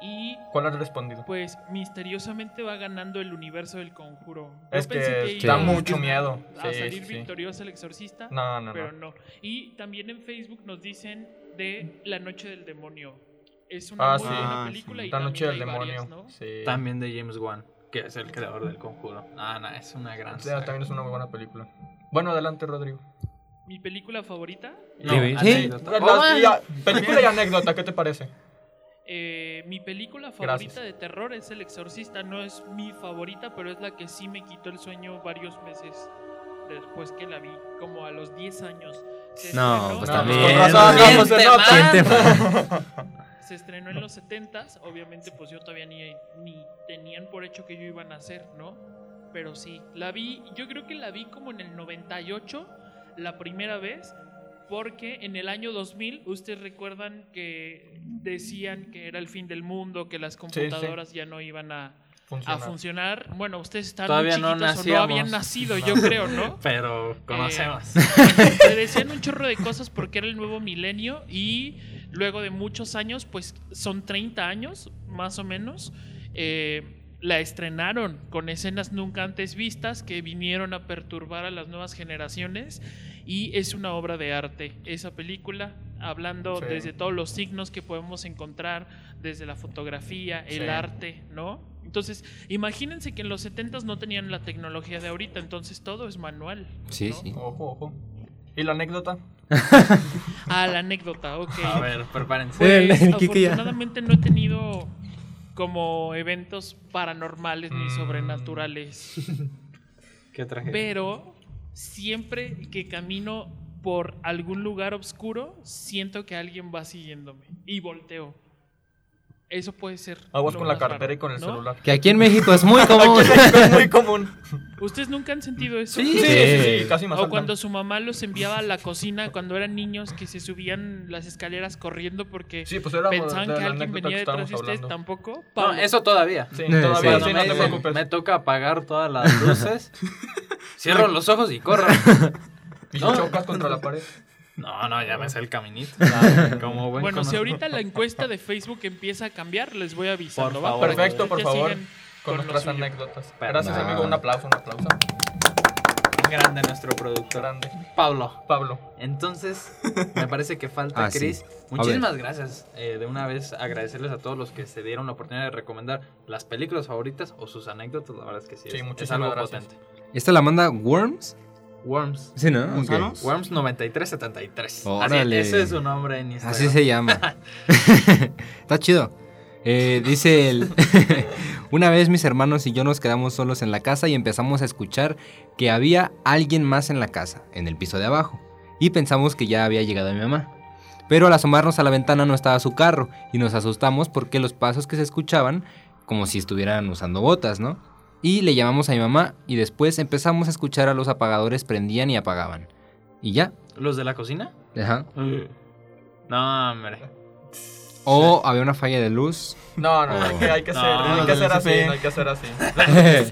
Y ¿Cuál has respondido? pues misteriosamente va ganando El universo del conjuro. Es que iba da mucho miedo. A Sí, salir sí. victorioso El exorcista. No, no, pero no. no. Y también en Facebook nos dicen de La Noche del Demonio. Es una Ah, muy sí. buena Ah, película sí. y La noche del demonio. varias, ¿no? Sí. También de James Wan, que es el creador del conjuro. Ah, no, es una gran Sí, saga. también es una muy buena película. Bueno, adelante, Rodrigo. Mi película favorita, No, Sí, sí. Oh, película y anécdota, ¿qué te parece? Eh, mi película favorita Gracias. de terror es El Exorcista. No es mi favorita, pero es la que sí me quitó el sueño varios meses después que la vi, como a los 10 años. Se No, estrenó- pues también. razón, ¿Quién no, pues, no, Se estrenó en los 70s, obviamente pues yo todavía ni, ni tenían por hecho que yo iba a nacer, ¿no? Pero sí, la vi, yo creo que la vi como en el 98, la primera vez, porque en el año 2000, ustedes recuerdan que decían que era el fin del mundo, que las sí. computadoras ya no iban a, a Funciona. funcionar. Bueno, ustedes estaban Todavía muy no chiquitos o no nacíamos. habían nacido, yo creo, ¿no? Pero conocemos. Te decían un chorro de cosas porque era el nuevo milenio y luego de muchos años, pues son 30 años más o menos, eh, la estrenaron con escenas nunca antes vistas que vinieron a perturbar a las nuevas generaciones y es una obra de arte esa película, hablando Sí. desde todos los signos que podemos encontrar, desde la fotografía, el Sí. arte, ¿no? Entonces, imagínense que en los 70s no tenían la tecnología de ahorita, entonces todo es manual. Sí, ¿no? sí. Ojo, ojo. ¿Y la anécdota? Ah, la anécdota, ok. A ver, prepárense. Pues, afortunadamente no he tenido como eventos paranormales ni Mm. sobrenaturales. Qué tragedia. Pero siempre que camino por algún lugar oscuro, siento que alguien va siguiéndome. Y volteo. Eso puede ser. Aguas con la más cartera raro, y con el ¿no? celular. Que aquí en México es muy común. es muy común. ¿Ustedes nunca han sentido eso? Sí, sí, sí, sí, casi me O cuando su mamá los enviaba a la cocina cuando eran niños que se subían las escaleras corriendo porque Sí, pues era pensaban que alguien venía que detrás de ustedes tampoco. No, eso todavía. Sí, Sí, todavía, sí. sí, no me, me toca apagar todas las luces. Cierro los ojos y corro. Y No. chocas contra la pared. No, no, ya me sé el caminito. Como buen Bueno, si ahorita la encuesta de Facebook empieza a cambiar, les voy avisando. Por favor. Perfecto, por favor. Con nuestras anécdotas. Pero Gracias, no. amigo. Un aplauso, un aplauso. Grande nuestro productor. Grande. Pablo. Pablo. Entonces, me parece que falta Ah. Chris. Muchísimas gracias. eh, de una vez agradecerles a todos los que se dieron la oportunidad de recomendar las películas favoritas o sus anécdotas. La verdad es que sí, Sí, es- es, muchísimas algo gracias. potente. Esta la manda Worms. Worms. Sí, ¿no? Worms 9373. Así, Órale. ese es su nombre en Instagram. Así se llama. Está chido. Eh, dice él, una vez mis hermanos y yo nos quedamos solos en la casa y empezamos a escuchar que había alguien más en la casa, en el piso de abajo, y pensamos que ya había llegado mi mamá. Pero al asomarnos a la ventana no estaba su carro y nos asustamos porque los pasos que se escuchaban como si estuvieran usando botas, ¿no? Y le llamamos a mi mamá y después empezamos a escuchar a los apagadores prendían y apagaban. Y ya. ¿Los de la cocina? Ajá. No, hombre. O había una falla de luz. No, no, hay que, hay que No, ser, no hay que ser así, no hay que ser así.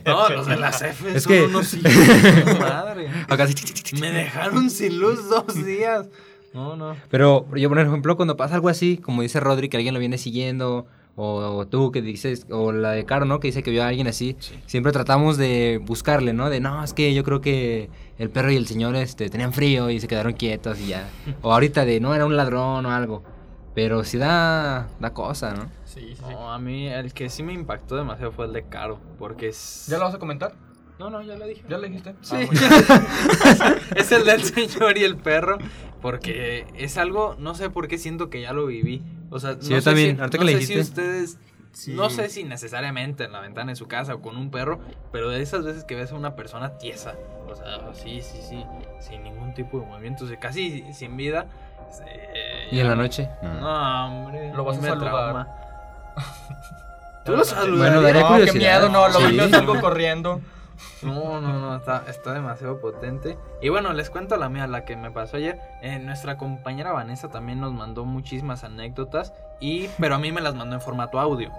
No, los de la CF Es son que- unos hijos madre. Acá sí. Me dejaron sin luz dos días. No, no. Pero yo, por ejemplo, cuando pasa algo así, como dice Rodri, que alguien lo viene siguiendo, o, o tú que dices, o la de Caro, ¿no? Que dice que vio a alguien así, siempre tratamos de buscarle, ¿no? De, no, es que yo creo que el perro y el señor este, tenían frío y se quedaron quietos y ya. O ahorita de, no, era un ladrón o algo. Pero sí da, da cosa, ¿no? Sí, sí, sí. No, a mí el que sí me impactó demasiado fue el de Caro. Porque es. ¿Ya lo vas a comentar? No, no, ya lo dije. ¿Ya le dijiste? Sí. Ah, bien. es el del señor y el perro. Porque es algo, no sé por qué siento que ya lo viví. O sea, no Sí, yo sé también, si- ahorita no que le sé dijiste. si ustedes. Sí. No sé si necesariamente en la ventana de su casa o con un perro, pero de esas veces que ves a una persona tiesa, o sea, sí, sí, sí, sin ningún tipo de movimiento, o sea, casi sin vida. eh, Y en la noche. No, hombre. Lo vas a saludar. trauma. Tú lo Bueno, saludarías. daría No, qué miedo, no, lo Sí. vi, yo salgo corriendo. No, no, no, está, está demasiado potente. Y bueno, les cuento la mía, la que me pasó ayer. Eh, nuestra compañera Vanessa también nos mandó muchísimas anécdotas, y, pero a mí me las mandó en formato audio.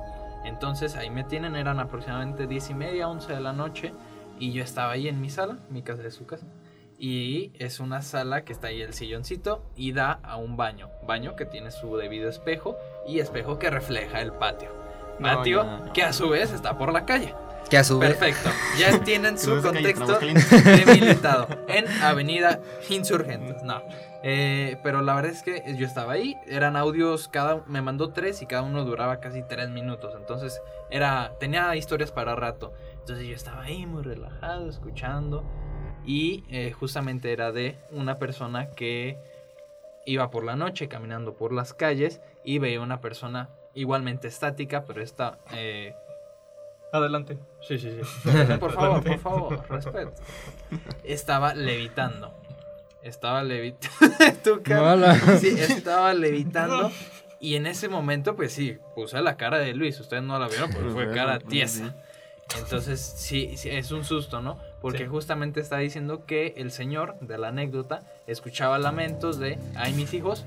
Entonces ahí me tienen, eran aproximadamente 10 y media, 11 de la noche, y yo estaba ahí en mi sala, mi casa de su casa. Y es una sala que está ahí el silloncito y da a un baño. Baño que tiene su debido espejo y espejo que refleja el patio. No, Patio no. que a su vez está por la calle. Que a su vez. Perfecto. Ya tienen su contexto delimitado en Avenida Insurgentes. No. Eh, pero la verdad es que yo estaba ahí. Eran audios, cada me mandó tres y cada uno duraba casi tres minutos. Entonces era tenía historias para rato. Entonces yo estaba ahí muy relajado, escuchando. Y eh, justamente era de una persona que iba por la noche caminando por las calles y veía una persona igualmente estática, pero esta eh, Adelante. Sí, sí, sí. Por favor, por favor, respeto. Estaba levitando. Estaba levitando. tu cara. Hola. Sí, estaba levitando. Y en ese momento, pues sí, puse la cara de Luis. Ustedes no la vieron, pero fue cara tiesa. Entonces, sí, sí, es un susto, ¿no? Porque Sí. justamente está diciendo que el señor de la anécdota escuchaba lamentos de, ay, mis hijos,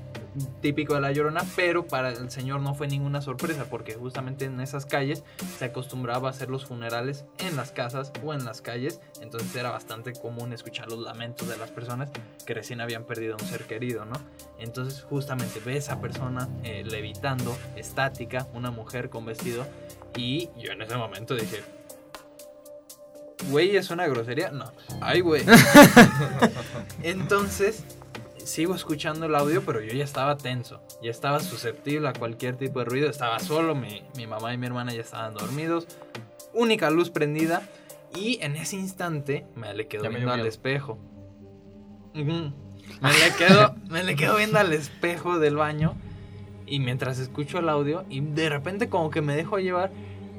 típico de la llorona, pero para el señor no fue ninguna sorpresa, porque justamente en esas calles se acostumbraba a hacer los funerales en las casas o en las calles, entonces era bastante común escuchar los lamentos de las personas que recién habían perdido a un ser querido, ¿no? Entonces justamente ve esa persona eh, levitando, estática, una mujer con vestido, y yo en ese momento dije, güey, ¿es una grosería? No, ay, güey. Entonces, sigo escuchando el audio, pero yo ya estaba tenso, ya estaba susceptible a cualquier tipo de ruido, estaba solo, mi, mi mamá y mi hermana ya estaban dormidos, única luz prendida, y en ese instante me le quedo Ya viendo al espejo. Me le quedo, me le quedo viendo al espejo del baño y mientras escucho el audio y de repente como que me dejo llevar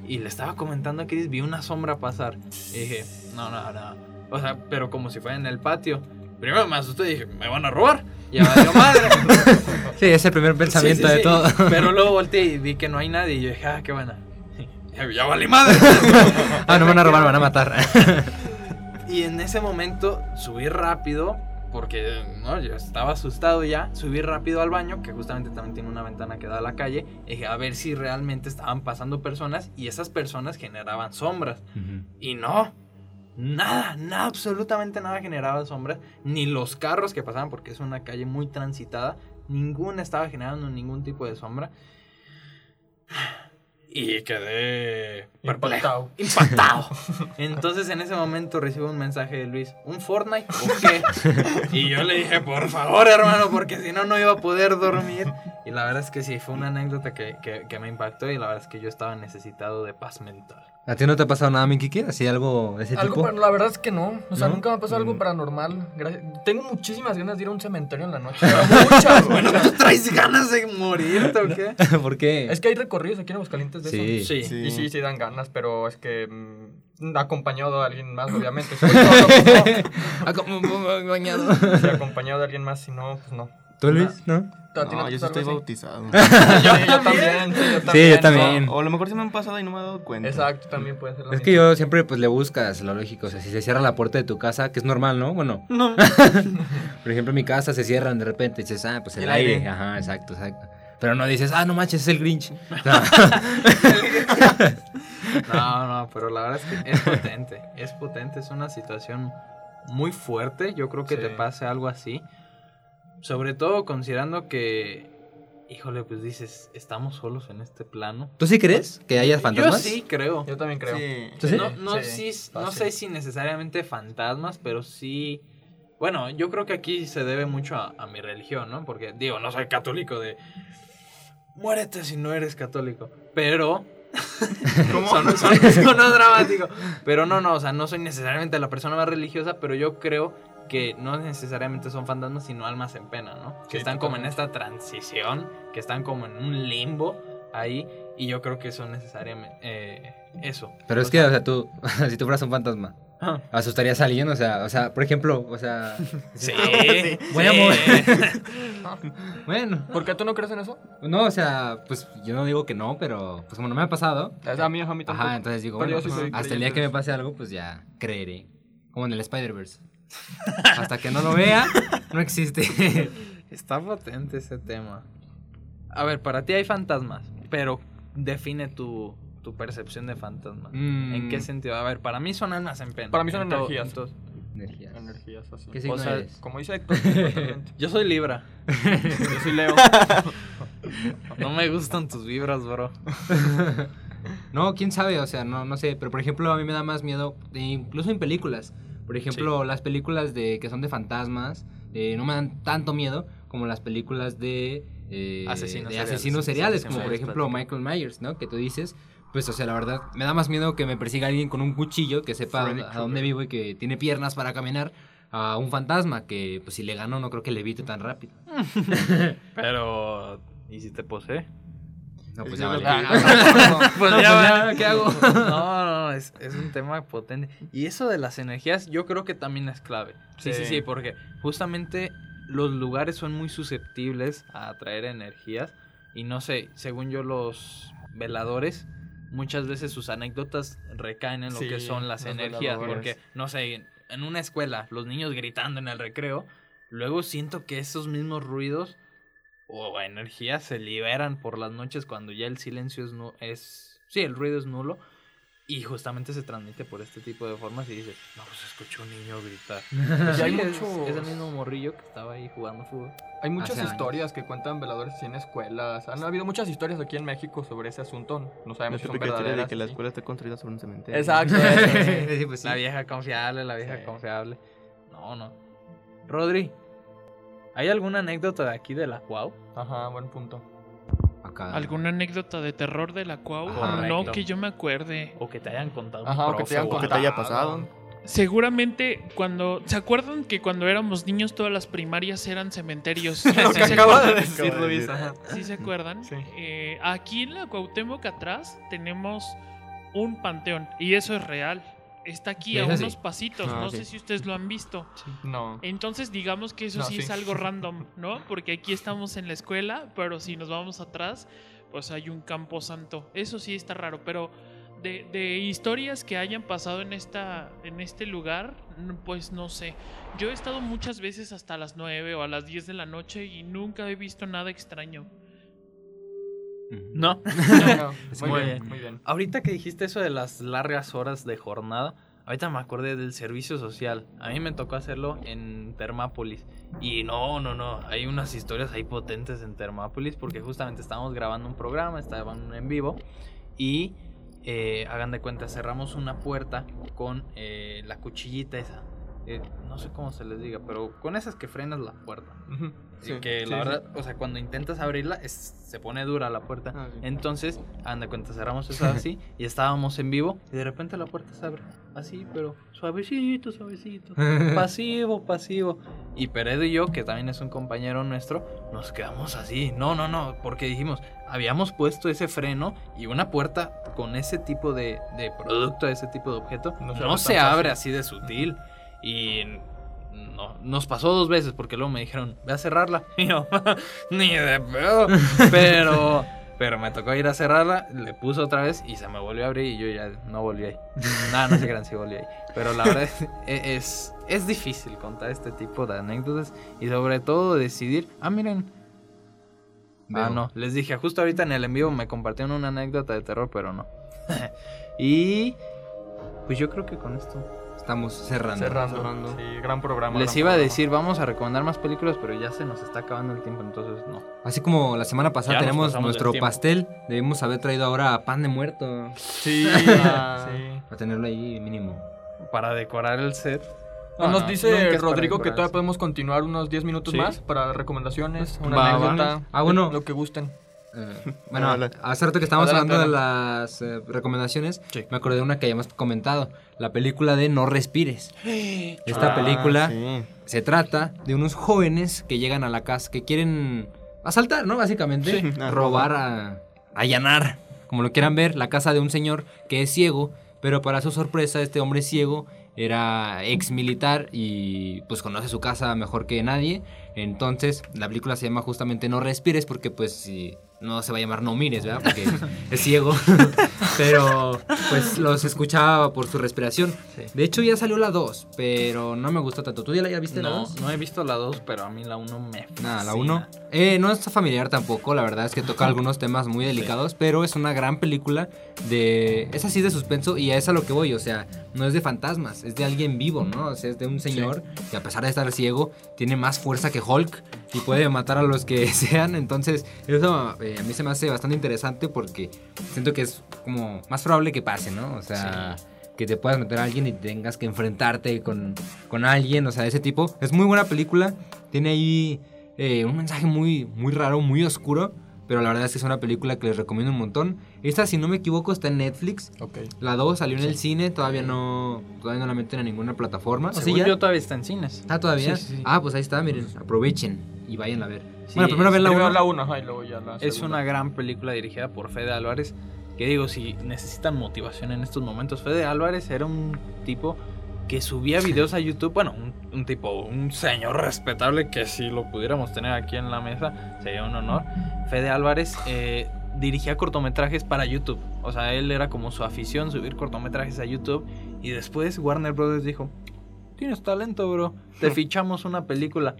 y le estaba comentando a Chris, vi una sombra pasar y dije, no, no, no. O sea, pero como si fuera en el patio. Primero me asusté y dije, me van a robar. Y ya valió madre. Sí, es el primer pensamiento Sí, sí, de sí. todo. Pero luego volteé y vi que no hay nadie y yo dije, ah, qué buena. Ya, ya valí madre. ah, no me van a robar, me van a matar. Y en ese momento subí rápido, porque no, yo estaba asustado ya. Subí rápido al baño, que justamente también tiene una ventana que da a la calle. y dije, a ver si realmente estaban pasando personas y esas personas generaban sombras. Y no, nada, nada, absolutamente nada generaba sombras. Ni los carros que pasaban, porque es una calle muy transitada. Ninguna estaba generando ningún tipo de sombra. Y quedé perplejo, Impactado. impactado. Entonces en ese momento recibo un mensaje de Luis, ¿un Fortnite o qué? Y yo le dije, por favor hermano, porque si no, no iba a poder dormir. Y la verdad es que sí, fue una anécdota que, que- que me impactó y la verdad es que yo estaba necesitado de paz mental. ¿A ti no te ha pasado nada, mi Kiki? ¿Así algo de ese Algo tipo? para- la verdad es que no. O sea, ¿No? nunca me ha pasado algo Mm. paranormal. Gracias- Tengo muchísimas ganas de ir a un cementerio en la noche. Muchas, Bueno. ¿tú traes ganas de morirte o qué? ¿Por qué? Es que hay recorridos aquí en Aguascalientes de Sí. eso. Sí. Sí. Y sí, sí dan ganas, pero es que mm, acompañado de alguien más, obviamente. Pues. Si acompañado de alguien más, si no, pues no. ¿Tú, Luis? ¿No? ¿A ti No, yo sí estoy bautizado. Sí, yo también, sí, yo también. yo también. O a lo mejor se me han pasado y no me he dado cuenta. Exacto, también puede ser lo Es que yo siempre pues le buscas lo lógico, o sea, si se cierra la puerta de tu casa, que es normal, ¿no? Bueno, No. por ejemplo, en mi casa se cierran de repente y dices, ah, pues el, El aire. aire. Ajá, exacto, exacto. Pero no dices, ah, no manches, es el Grinch. No. No, no, pero la verdad es que es potente. Es potente, es una situación muy fuerte. Yo creo que Sí. te pase algo así. Sobre todo considerando que, híjole, pues dices, estamos solos en este plano. ¿Tú sí crees que haya fantasmas? Yo sí creo. Yo también creo. Sí. ¿Tú sí? No, no, Sí, sí, no fácil. sé si necesariamente fantasmas, pero sí. Bueno, yo creo que aquí se debe mucho a, a mi religión, ¿no? Porque, digo, no soy católico de. Muérete si no eres católico. Pero. Son, son, sonó dramático. Pero no, no, o sea, no soy necesariamente la persona más religiosa, pero yo creo que no necesariamente son fantasmas, sino almas en pena, ¿no? Que Sí, están como en esta transición, que están como en un limbo ahí, y yo creo que son necesariamente eh, eso. Pero O es que, o sea, tú, si tú fueras un fantasma, ah, ¿asustarías a alguien? O sea, o sea, por ejemplo, o sea... Sí, Voy a mover. Bueno, ¿Por qué tú no crees en eso? no, o sea, pues yo no digo que no, pero pues como no me ha pasado, A mí, a mí tampoco. ajá, entonces digo, bueno, pues, hasta el día que me pase algo, pues ya creeré. Como en el Spider-Verse. Hasta que no lo vea, no existe. Está potente ese tema. A ver, para ti hay fantasmas, pero define tu, tu percepción de fantasmas. Mm. ¿En qué sentido? A ver, para mí son almas en pena. Para mí son En energías. Energías. Energías así. ¿Qué signo o sea, eres? como dice Héctor. Yo soy Libra. Yo soy Leo. No me gustan tus vibras, bro. No, quién sabe, o sea, no, no sé, pero por ejemplo a mí me da más miedo, eh, incluso en películas. Por ejemplo, las películas de que son de fantasmas eh, no me dan tanto miedo como las películas de, eh, Asesinos de seriales. asesinos seriales, Sí, como por ejemplo. Michael Myers, ¿no? Que tú dices, pues, o sea, la verdad, me da más miedo que me persiga alguien con un cuchillo que sepa Freddy a dónde vivo y que tiene piernas para caminar a un fantasma que, pues, si le gano no creo que le evite tan rápido. Pero, ¿y si te posee? No, pues Es ya vale. pues No, pues ya, ¿qué hago? No, no, no, es, es un tema potente. Y eso de las energías, yo creo que también es clave. Sí, sí, sí, Sí. porque justamente los lugares son muy susceptibles a atraer energías. Y no sé, según yo, los veladores, muchas veces sus anécdotas recaen en lo Sí, que son las energías. veladores. Porque, no sé, en- una escuela, los niños gritando en el recreo, luego siento que esos mismos ruidos o energías se liberan por las noches cuando ya el silencio es, es sí, el ruido es nulo y justamente se transmite por este tipo de formas y dices, no, pues escuché un niño gritar. Y hay Sí, es, mucho- es el mismo morrillo que estaba ahí jugando fútbol. Hay muchas Hace años. historias que cuentan veladores en escuelas. Han habido muchas historias aquí en México sobre ese asunto. No sabemos si son historia de verdaderas. que la sí. escuela está construida sobre un cementerio. Exacto. eso, sí. Sí, pues sí. La vieja confiable, la vieja Sí. confiable. No, no. Rodri, ¿hay alguna anécdota de aquí de la Cuau? Ajá, buen punto. Acá. ¿Alguna anécdota de terror de la cual Correcto. no que yo me acuerde? O que te hayan contado. un Ajá, o que te profe hayan o O que algo. te haya pasado. Seguramente cuando... ¿Se acuerdan que cuando éramos niños todas las primarias eran cementerios? Lo ¿Sí que se acaba de acuerdan? decir Luis. ajá. ¿Sí se acuerdan? Sí. Eh, aquí en la Cuauhtémoc atrás tenemos un panteón y eso es real. Está aquí a unos pasitos, no sí. sé si ustedes lo han visto. No. Entonces digamos que eso No, sí, sí. es algo random, ¿no? Porque aquí estamos en la escuela, pero si nos vamos atrás, pues hay un campo santo. Eso sí está raro, pero de, de historias que hayan pasado en, esta, en este lugar, pues no sé. Yo he estado muchas veces hasta las 9 o a las 10 de la noche y nunca he visto nada extraño. No. No, Es muy muy bien, bien. muy bien. Ahorita que dijiste eso de las largas horas de jornada, ahorita me acordé del servicio social. A mí me tocó hacerlo en Termápolis. Y no, no, no. Hay unas historias ahí potentes en Termápolis porque justamente estábamos grabando un programa, estaban en vivo. Y eh, hagan de cuenta, cerramos una puerta con eh, la cuchillita esa. Eh, no sé cómo se les diga, pero con esas que frenas la puerta. Sí, que sí, la sí. verdad, o sea, cuando intentas abrirla, es- se pone dura la puerta. Ah, sí. Entonces, anda cuenta, cerramos eso así y estábamos en vivo y de repente la puerta se abre. Así, pero suavecito, suavecito. pasivo, pasivo. Y Peredo y yo, que también es un compañero nuestro, nos quedamos así. No, no, no, porque dijimos, habíamos puesto ese freno y una puerta con ese tipo de, de producto, ese tipo de objeto, No no se abre así de sutil. Y no, nos pasó dos veces porque luego me dijeron, ve a cerrarla. Y yo, ni de pedo. Pero, pero me tocó ir a cerrarla, le puse otra vez y se me volvió a abrir y yo ya no volví ahí. Nada, no sé qué sí volví ahí. Pero la verdad es, es, es difícil contar este tipo de anécdotas y sobre todo decidir, ah, miren. Ah, no, les dije, justo ahorita en el en vivo me compartieron una anécdota de terror, pero no. y pues yo creo que con esto Estamos cerrando. Cerrando. Cerrando. Sí, gran programa. les gran iba a decir, vamos a recomendar más películas, pero ya se nos está acabando el tiempo, entonces no. Así como la semana pasada Ya tenemos nuestro pastel, debimos haber traído ahora pan de muerto. Sí, Ah. sí. Para tenerlo ahí mínimo. Para decorar el set. Nos No, dice Rodrigo que todavía podemos continuar unos 10 minutos Sí. más para recomendaciones, una Va, va. anécdota, Ah, bueno. lo que gusten. Eh, bueno, Adelante. hace rato que estábamos hablando de las eh, recomendaciones, Sí. me acordé de una que hayamos comentado, la película de No Respires. Esta Ah, película sí. se trata de unos jóvenes que llegan a la casa, que quieren asaltar, ¿no? Básicamente, Sí, robar, a, allanar, como lo quieran ver, la casa de un señor que es ciego, pero para su sorpresa este hombre ciego era ex militar y pues conoce su casa mejor que nadie. Entonces la película se llama justamente No Respires porque pues si no se va a llamar No Mires, ¿verdad? Porque es ciego. pero pues los escuchaba por su respiración. Sí. De hecho ya salió la 2, pero no me gustó tanto. ¿Tú ya la ya viste la No, 2? no he visto la 2, pero a mí la 1 me Nada, la fascina. 1. Eh, no está familiar tampoco, la verdad es que toca algunos temas muy delicados, pero es una gran película de... Es así de suspenso y es a lo que voy, o sea, no es de fantasmas, es de alguien vivo, ¿no? O sea, es de un señor que a pesar de estar ciego, tiene más fuerza que Hulk y puede matar a los que sean, entonces eso eh, a mí se me hace bastante interesante porque siento que es como más probable que pase, ¿no? O sea... Que te puedas meter a alguien y tengas que enfrentarte con, con alguien, o sea, de ese tipo. Es muy buena película. Tiene ahí eh, un mensaje muy, muy raro, muy oscuro. Pero la verdad es que es una película que les recomiendo un montón. Esta, si no me equivoco, está en Netflix. Ok. La 2 salió en el cine, todavía no, todavía no la meten en ninguna plataforma. ¿O Según ya? yo todavía está en cines. Ah, todavía. Sí. Ah, pues ahí está, miren, aprovechen y vayan a ver. Sí, bueno, primero ven la Primero 1. la 1, y luego ya la Es segunda. una gran película dirigida por Fede Álvarez. Que digo, si necesitan motivación en estos momentos, Fede Álvarez era un tipo que subía videos a YouTube. Bueno, un, un tipo, un señor respetable que si lo pudiéramos tener aquí en la mesa sería un honor. Fede Álvarez eh, dirigía cortometrajes para YouTube. O sea, él era como su afición subir cortometrajes a YouTube. Y después Warner Brothers dijo: Tienes talento, bro. Te fichamos una película.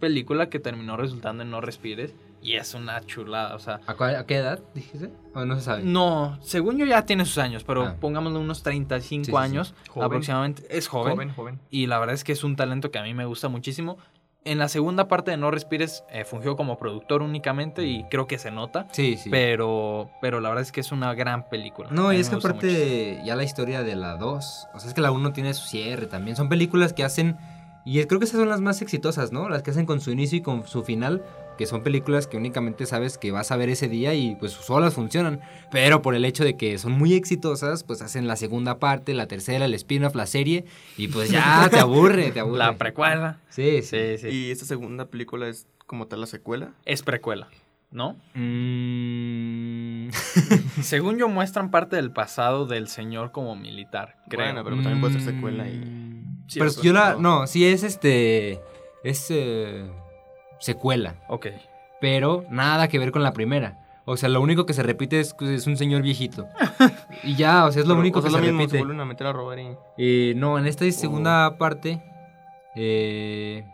Película que terminó resultando en No Respires. Y es una chulada. O sea, ¿A, cuál- a qué edad dijiste? ¿O no se sabe? no, según yo ya tiene sus años, pero Ah. pongámosle unos 35 Sí, sí, años aproximadamente. Es joven, Joven, joven. Y la verdad es que es un talento que a mí me gusta muchísimo. En la segunda parte de No Respires eh, fungió como productor únicamente y creo que se nota. Sí, sí. Pero, pero la verdad es que es una gran película. No, y es que aparte ya la historia de la 2, o sea, es que la 1 tiene su cierre también. Son películas que hacen, y creo que esas son las más exitosas, ¿no? Las que hacen con su inicio y con su final, que son películas que únicamente sabes que vas a ver ese día y pues solas funcionan. Pero por el hecho de que son muy exitosas, pues hacen la segunda parte, la tercera, el spin-off, la serie, y pues ya te aburre, te aburre. La precuela. Sí, sí. Sí, sí. Y esta segunda película es como tal la secuela. Es precuela, ¿no? Mm, Según yo, muestran parte del pasado del señor como militar, creo. Bueno, pero también puede ser secuela y... Sí, Pero yo la... no. No, sí es este... Es eh, secuela. Ok. pero nada que ver con la primera. O sea, lo único que se repite es que es un señor viejito. y ya, o sea, es lo Pero, único o sea, que se lo mismo, repite. se vuelven a meter a robar y... Eh, no, en esta segunda parte, eh,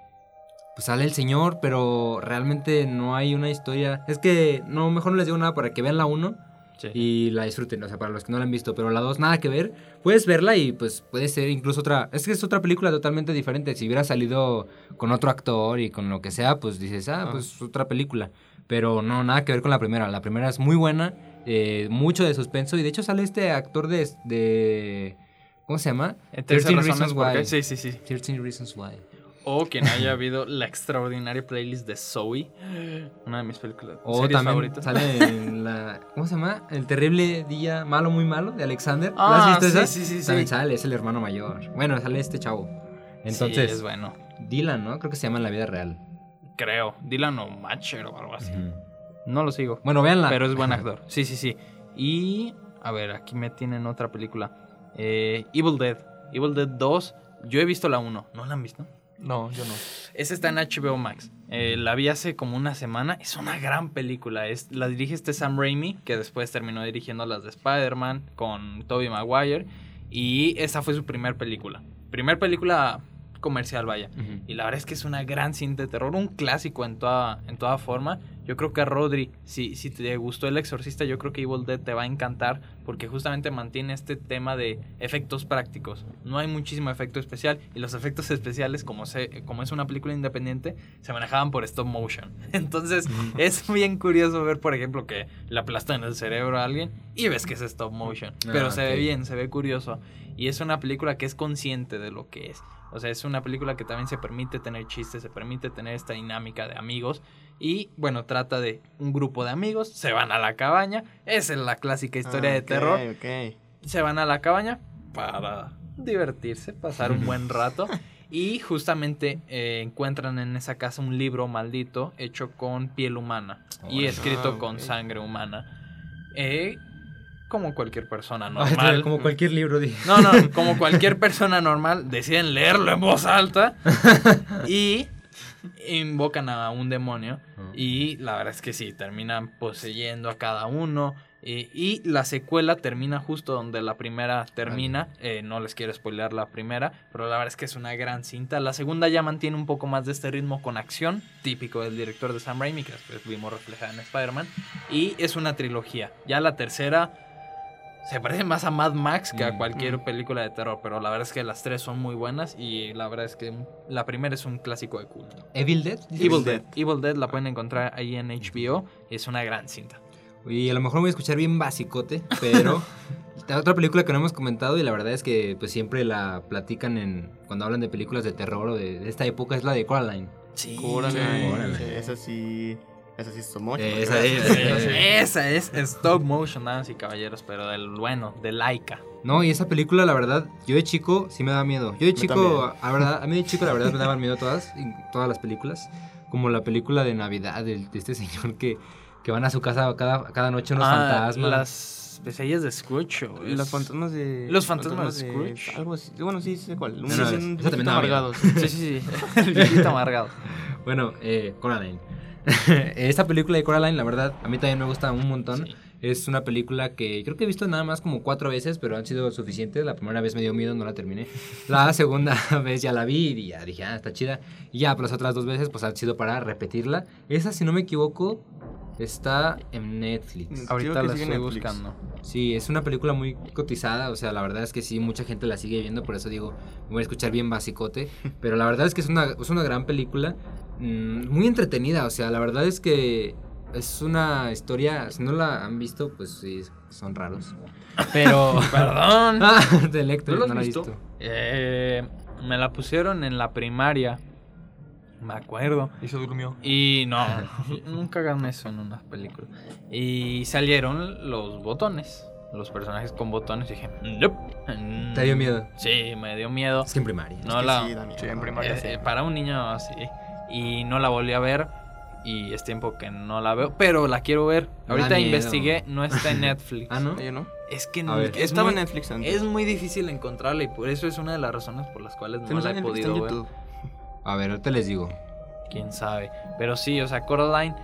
pues sale el señor, pero realmente no hay una historia. Es que, no, mejor no les digo nada para que vean la 1 Sí. y la disfruten, o sea, para los que no la han visto, pero la 2 nada que ver. Puedes verla y pues puede ser incluso otra, es que es otra película totalmente diferente. Si hubiera salido con otro actor y con lo que sea, pues dices, ah, Ah. pues otra película. Pero no, nada que ver con la primera. La primera es muy buena, eh, mucho de suspenso y de hecho sale este actor de... de ¿Cómo se llama? Eh, 13 13 razones Reasons. Why. Sí, sí, sí. 13 Reasons Why. O quien haya habido la extraordinaria playlist de Zoe. Una de mis películas. O series también favoritas. sale en la... ¿Cómo se llama? El terrible día malo, muy malo de Alexander. ¿La Ah, has visto sí, esa? sí, sí, sí. También sale, es el hermano mayor. Bueno, sale este chavo. Entonces, Sí, es bueno. Dylan, ¿no? Creo que se llama en la vida real. Creo. Dylan o Matcher o algo así. No lo sigo. Bueno, véanla. Pero es buen actor. Sí, sí, sí. Y. A ver, aquí me tienen otra película. Eh, Evil Dead. Evil Dead 2. Yo he visto la 1. ¿No la han visto? No, yo no. Esa está en HBO Max. Eh, la vi hace como una semana. Es una gran película. Es, la dirige este Sam Raimi, que después terminó dirigiendo las de Spider-Man con Tobey Maguire. Y esa fue su primer película. Primer película comercial, vaya. Y la verdad es que es una gran cinta de terror, un clásico en toda, en toda forma. Yo creo que a Rodri, si, si te gustó El Exorcista, yo creo que Evil Dead te va a encantar porque justamente mantiene este tema de efectos prácticos. No hay muchísimo efecto especial y los efectos especiales, como, se, como es una película independiente, se manejaban por stop motion. Entonces es bien curioso ver, por ejemplo, que le aplastan el cerebro a alguien y ves que es stop motion. Ah, Pero se ve bien, se ve curioso. Y es una película que es consciente de lo que es. O sea, es una película que también se permite tener chistes, se permite tener esta dinámica de amigos. Y bueno, trata de un grupo de amigos, se van a la cabaña. Esa es la clásica historia Ah, de terror. Se van a la cabaña para divertirse, pasar un buen rato. Y justamente eh, encuentran en esa casa un libro maldito hecho con piel humana y escrito Ah, con sangre humana. Eh, como cualquier persona normal. como cualquier libro. dije. No, no, como cualquier persona normal, deciden leerlo en voz alta y invocan a un demonio. Y la verdad es que sí, terminan poseyendo a cada uno. y la secuela termina justo donde la primera termina. eh, no les quiero spoilear la primera, pero la verdad es que es una gran cinta. La segunda ya mantiene un poco más de este ritmo con acción, típico del director de Sam Raimi, que después vimos reflejada en Spider-Man. Y es una trilogía. Ya la tercera se parece más a Mad Max que a Mm. cualquier película de terror, pero la verdad es que las tres son muy buenas y la verdad es que la primera es un clásico de culto. Evil Dead. Evil Dead. Dead. Evil Dead la pueden encontrar ahí en HBO y es una gran cinta. Y a lo mejor me voy a escuchar bien basicote, pero la otra película que no hemos comentado y la verdad es que pues siempre la platican en cuando hablan de películas de terror o de, de esta época es la de Coraline. Sí. Coraline. Esa sí... Esa sí es stop motion, Esa es, Esa es stop motion, damas y caballeros, pero del bueno, de Laika. No, y esa película la verdad, yo de chico sí me daba miedo. Yo de chico, a, verdad, a mí de chico la verdad me daban miedo todas, todas las películas, como la película de Navidad del- de, este señor que, que van a su casa cada, cada noche unos Ah, fantasmas. Las pesadillas de Scrooge. o Los es- fantasmas de... Los fantasmas de Scrooge. Algo así. Bueno, sí, sé cuál. Un, No, no, un amargado. Sí, sí, sí. El amargado. Bueno, eh, Coraline. Esta película de Coraline, la verdad, a mí también me gusta un montón. Sí. Es una película que creo que he visto nada más como cuatro veces, pero han sido suficientes. La primera vez me dio miedo, no la terminé. La segunda vez ya la vi y ya dije, ah, está chida. Y ya, pero las otras dos veces pues han sido para repetirla. Esa, si no me equivoco, está en Netflix. Ahorita Creo que la estoy Netflix. buscando. Sí, es una película muy cotizada, o sea, la verdad es que sí, mucha gente la sigue viendo, por eso digo, me voy a escuchar bien basicote, pero la verdad es que es una, es una gran película, mm, muy entretenida, o sea, la verdad es que es una historia, si no la han visto, pues sí, son raros, pero... Perdón. ah, de Electro, ¿No la he visto? visto. Eh, me la pusieron en la primaria. Me acuerdo. Y se durmió. Y no, nunca hagan eso en unas películas. Y salieron los botones, los personajes con botones. Y dije, nope. ¿Te dio miedo? Sí, me dio miedo. Es que en primaria. No que la, sí, da miedo. Sí, en primaria eh, sí. eh, para un niño así. Y no la volví a ver. Y es tiempo que no la veo. Pero la quiero ver. Ahorita investigué, no está en Netflix. Ah, ¿no? ¿Yo no? Es que no- ver. es, Estaba muy, en Netflix antes. es muy difícil encontrarla. Y por eso es una de las razones por las cuales no la he podido ver. A ver, ahorita les digo. quién sabe. Pero sí, o sea, Coraline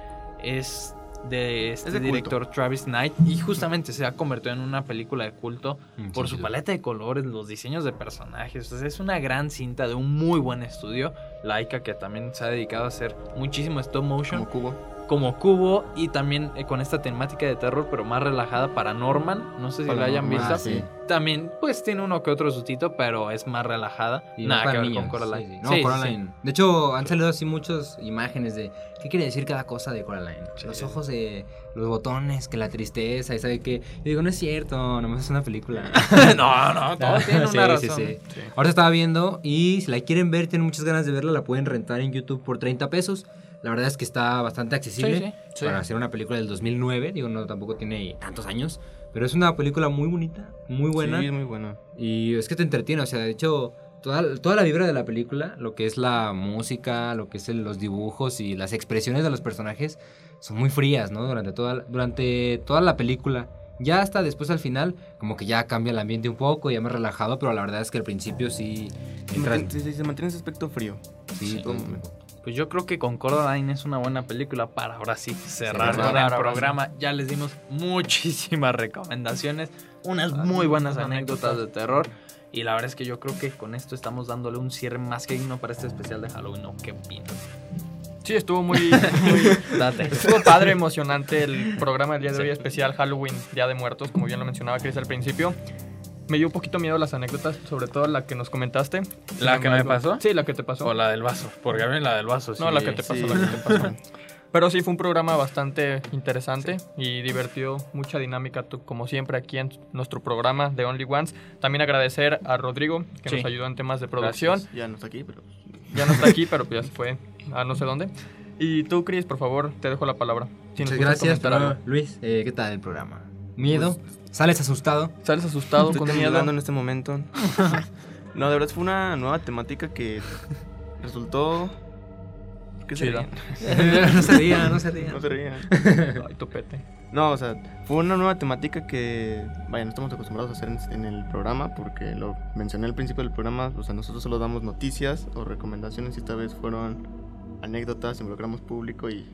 es de este Es de culto. director Travis Knight y justamente se ha convertido en una película de culto Mm, por sí, su sí. paleta de colores, los diseños de personajes. O sea, es una gran cinta de un muy buen estudio. Laika, que también se ha dedicado a hacer muchísimo stop motion, Como cubo. Como, Cubo, y también eh, con esta temática de terror, pero más relajada para Norman. No sé si la hayan visto. Ah, sí. También, pues tiene uno que otro sustito, pero es más relajada. Y Nada que ver niños, con Coraline. sí, sí. No, Coraline. De hecho, han salido así muchas imágenes de qué quiere decir cada cosa de Coraline. Los ojos de los botones, que la tristeza, y sabe que. Y digo, no es cierto, nomás es una película. no, no, todo tiene Sí, una sí, razón. sí. Ahora estaba viendo y si la quieren ver, tienen muchas ganas de verla, la pueden rentar en YouTube por 30 pesos. La verdad es que está bastante accesible Sí, sí, sí. para hacer una película del 2009. Digo, no, tampoco tiene tantos años. Pero es una película muy bonita, muy buena. Sí, muy buena. Y es que te entretiene, o sea, de hecho, toda, toda la vibra de la película, lo que es la música, lo que es el- los dibujos y las expresiones de los personajes, son muy frías, ¿no? Durante toda, durante toda la película. Ya hasta después al final, como que ya cambia el ambiente un poco, ya más relajado, pero la verdad es que al principio sí... Se mantiene, sí, se mantiene ese aspecto frío. sí, sí, todo- todo momento. Pues yo creo que con Coraline es una buena película para ahora sí cerrar el sí. programa. Ya les dimos muchísimas recomendaciones, unas muy buenas anécdotas de terror. Y la verdad es que yo creo que con esto estamos dándole un cierre más que digno para este especial de Halloween. ¿no? ¿Qué opinas? Sí, estuvo muy, muy- Date. estuvo padre, emocionante el programa del día de hoy especial Halloween, Día de Muertos, como bien lo mencionaba Chris al principio. Me dio un poquito miedo las anécdotas, sobre todo la que nos comentaste. ¿La que me pasó? Sí, la que te pasó. O la del vaso, porque a mí la del vaso sí. No, la que te pasó, Sí. la que te pasó. Pero sí, fue un programa bastante interesante y divertido, mucha dinámica, como siempre, aquí en nuestro programa de Only Ones. También agradecer a Rodrigo, que Sí. nos ayudó en temas de producción. Gracias. Ya no está aquí, pero. Ya no está aquí, pero pues ya se fue a no sé dónde. Y tú, Chris, por favor, te dejo la palabra. Si Muchas gracias. Luis. eh, ¿Qué tal el programa? ¿Miedo? ¿Sales asustado? ¿Sales asustado Estoy con miedo? en este momento. no, de verdad fue una nueva temática que resultó. ¿Qué se Chida. ríen? no se rían, no se rían. No se rían. Ay, topete. No, o sea, fue una nueva temática que, vaya, no estamos acostumbrados a hacer en, en el programa porque lo mencioné al principio del programa, o sea, nosotros solo damos noticias o recomendaciones y esta vez fueron anécdotas, involucramos público y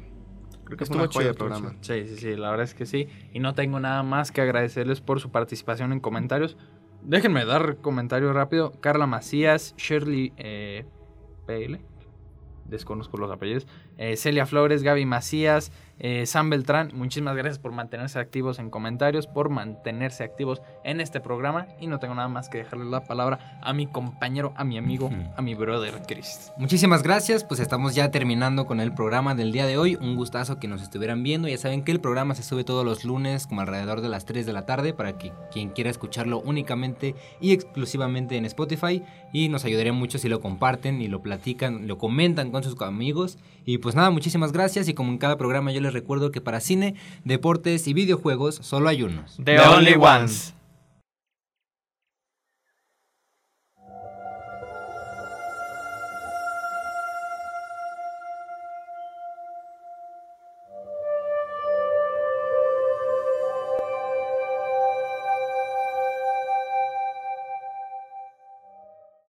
creo que Estuvo chido, estuvo programa. Sí, sí, sí, la verdad es que sí. Y no tengo nada más que agradecerles por su participación en comentarios. Déjenme dar comentario rápido. Carla Macías, Shirley eh, PL, desconozco los apellidos. Eh, Celia Flores, Gaby Macías, eh, Sam Beltrán. Muchísimas gracias por mantenerse activos en comentarios, por mantenerse activos en este programa. Y no tengo nada más que dejarle la palabra a mi compañero, a mi amigo, a mi brother Chris. Muchísimas gracias, pues estamos ya terminando con el programa del día de hoy. Un gustazo que nos estuvieran viendo. Ya saben que el programa se sube todos los lunes como alrededor de las 3 de la tarde para que quien quiera escucharlo únicamente y exclusivamente en Spotify. Y nos ayudaría mucho si lo comparten y lo platican, lo comentan con sus amigos. Y pues nada, muchísimas gracias y como en cada programa yo les recuerdo que para cine, deportes y videojuegos solo hay unos. The Only Ones.